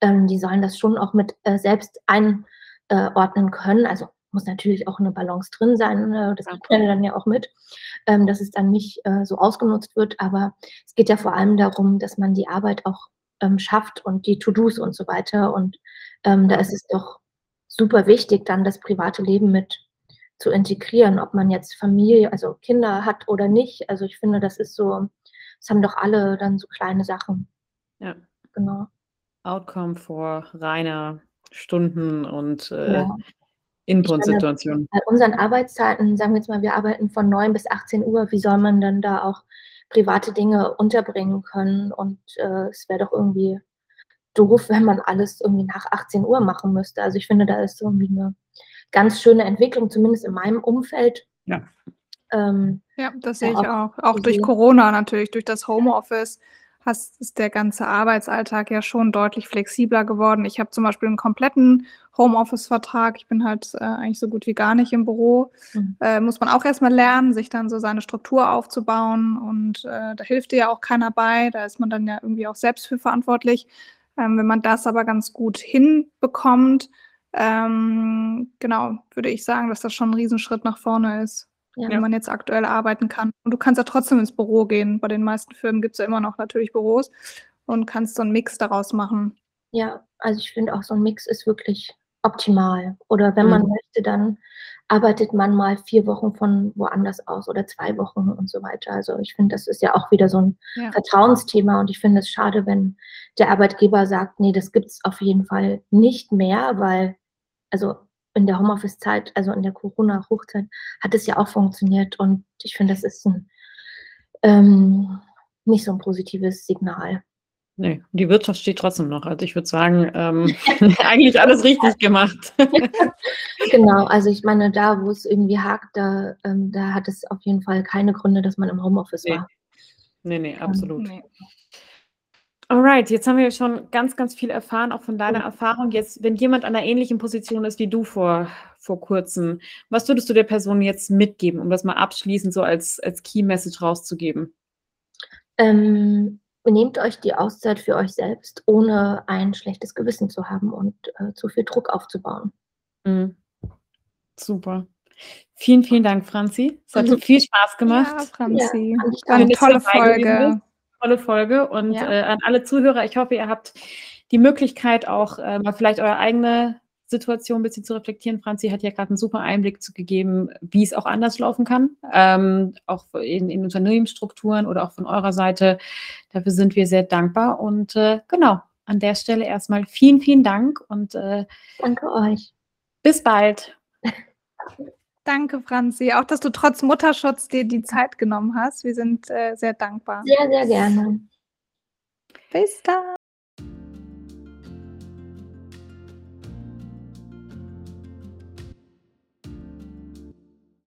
ähm, die sollen das schon auch mit äh, selbst einordnen können. Also muss natürlich auch eine Balance drin sein, äh, das kriegt man dann ja auch mit, ähm, dass es dann nicht äh, so ausgenutzt wird, aber es geht ja vor allem darum, dass man die Arbeit auch ähm, schafft und die To-Dos und so weiter und ähm, da ist es doch super wichtig, dann das private Leben mit zu integrieren, ob man jetzt Familie, also Kinder hat oder nicht. Also ich finde, das ist so, das haben doch alle dann so kleine Sachen. Ja. Genau. Outcome vor reiner Stunden und äh, ja. Input-Situationen. Bei unseren Arbeitszeiten, sagen wir jetzt mal, wir arbeiten von 9 bis 18 Uhr, wie soll man dann da auch private Dinge unterbringen können? Und äh, es wäre doch irgendwie doof, <laughs> wenn man alles irgendwie nach 18 Uhr machen müsste. Also ich finde, da ist irgendwie eine ganz schöne Entwicklung, zumindest in meinem Umfeld. Ja. Ähm, ja, das sehe ich auch. Auch durch Corona natürlich, durch das Homeoffice hast, ist der ganze Arbeitsalltag ja schon deutlich flexibler geworden. Ich habe zum Beispiel einen kompletten Homeoffice-Vertrag. Ich bin halt äh, eigentlich so gut wie gar nicht im Büro. Mhm. Äh, muss man auch erstmal lernen, sich dann so seine Struktur aufzubauen. Und äh, da hilft dir ja auch keiner bei. Da ist man dann ja irgendwie auch selbst für verantwortlich. Ähm, wenn man das aber ganz gut hinbekommt, ähm, genau, würde ich sagen, dass das schon ein Riesenschritt nach vorne ist, ja. wenn man jetzt aktuell arbeiten kann. Und du kannst ja trotzdem ins Büro gehen. Bei den meisten Firmen gibt es ja immer noch natürlich Büros und kannst so einen Mix daraus machen. Ja, also ich finde auch so ein Mix ist wirklich optimal. Oder wenn man mhm. möchte, dann arbeitet man mal vier Wochen von woanders aus oder zwei Wochen und so weiter. Also ich finde, das ist ja auch wieder so ein ja. Vertrauensthema und ich finde es schade, wenn der Arbeitgeber sagt, nee, das gibt es auf jeden Fall nicht mehr, weil, also in der Homeoffice-Zeit, also in der Corona-Hochzeit, hat es ja auch funktioniert und ich finde, das ist ein, ähm, nicht so ein positives Signal. Nee, die Wirtschaft steht trotzdem noch. Also ich würde sagen, ähm, <laughs> <laughs> eigentlich alles richtig gemacht. <laughs> genau, also ich meine, da, wo es irgendwie hakt, da, ähm, da hat es auf jeden Fall keine Gründe, dass man im Homeoffice nee. war. Nee, nee, absolut. Ähm, nee. Alright, jetzt haben wir schon ganz, ganz viel erfahren, auch von deiner mhm. Erfahrung. Jetzt, wenn jemand an einer ähnlichen Position ist wie du vor, vor kurzem, was würdest du der Person jetzt mitgeben, um das mal abschließend so als, als Key Message rauszugeben? Ähm, nehmt euch die Auszeit für euch selbst, ohne ein schlechtes Gewissen zu haben und äh, zu viel Druck aufzubauen. Mhm. Super. Vielen, vielen Dank, Franzi. Es hat so <laughs> viel Spaß gemacht. Ja, Franzi. Ja, eine tolle Folge. Tolle Folge. Und ja. äh, an alle Zuhörer, ich hoffe, ihr habt die Möglichkeit, auch äh, mal vielleicht eure eigene Situation ein bisschen zu reflektieren. Franzi hat ja gerade einen super Einblick zu gegeben, wie es auch anders laufen kann, ähm, auch in, in, Unternehmensstrukturen oder auch von eurer Seite. Dafür sind wir sehr dankbar. Und äh, genau, an der Stelle erstmal vielen, vielen Dank und äh, danke euch. Bis bald. <laughs> Danke, Franzi. Auch, dass du trotz Mutterschutz dir die Zeit genommen hast. Wir sind äh, sehr dankbar. Sehr, sehr gerne. Bis dann.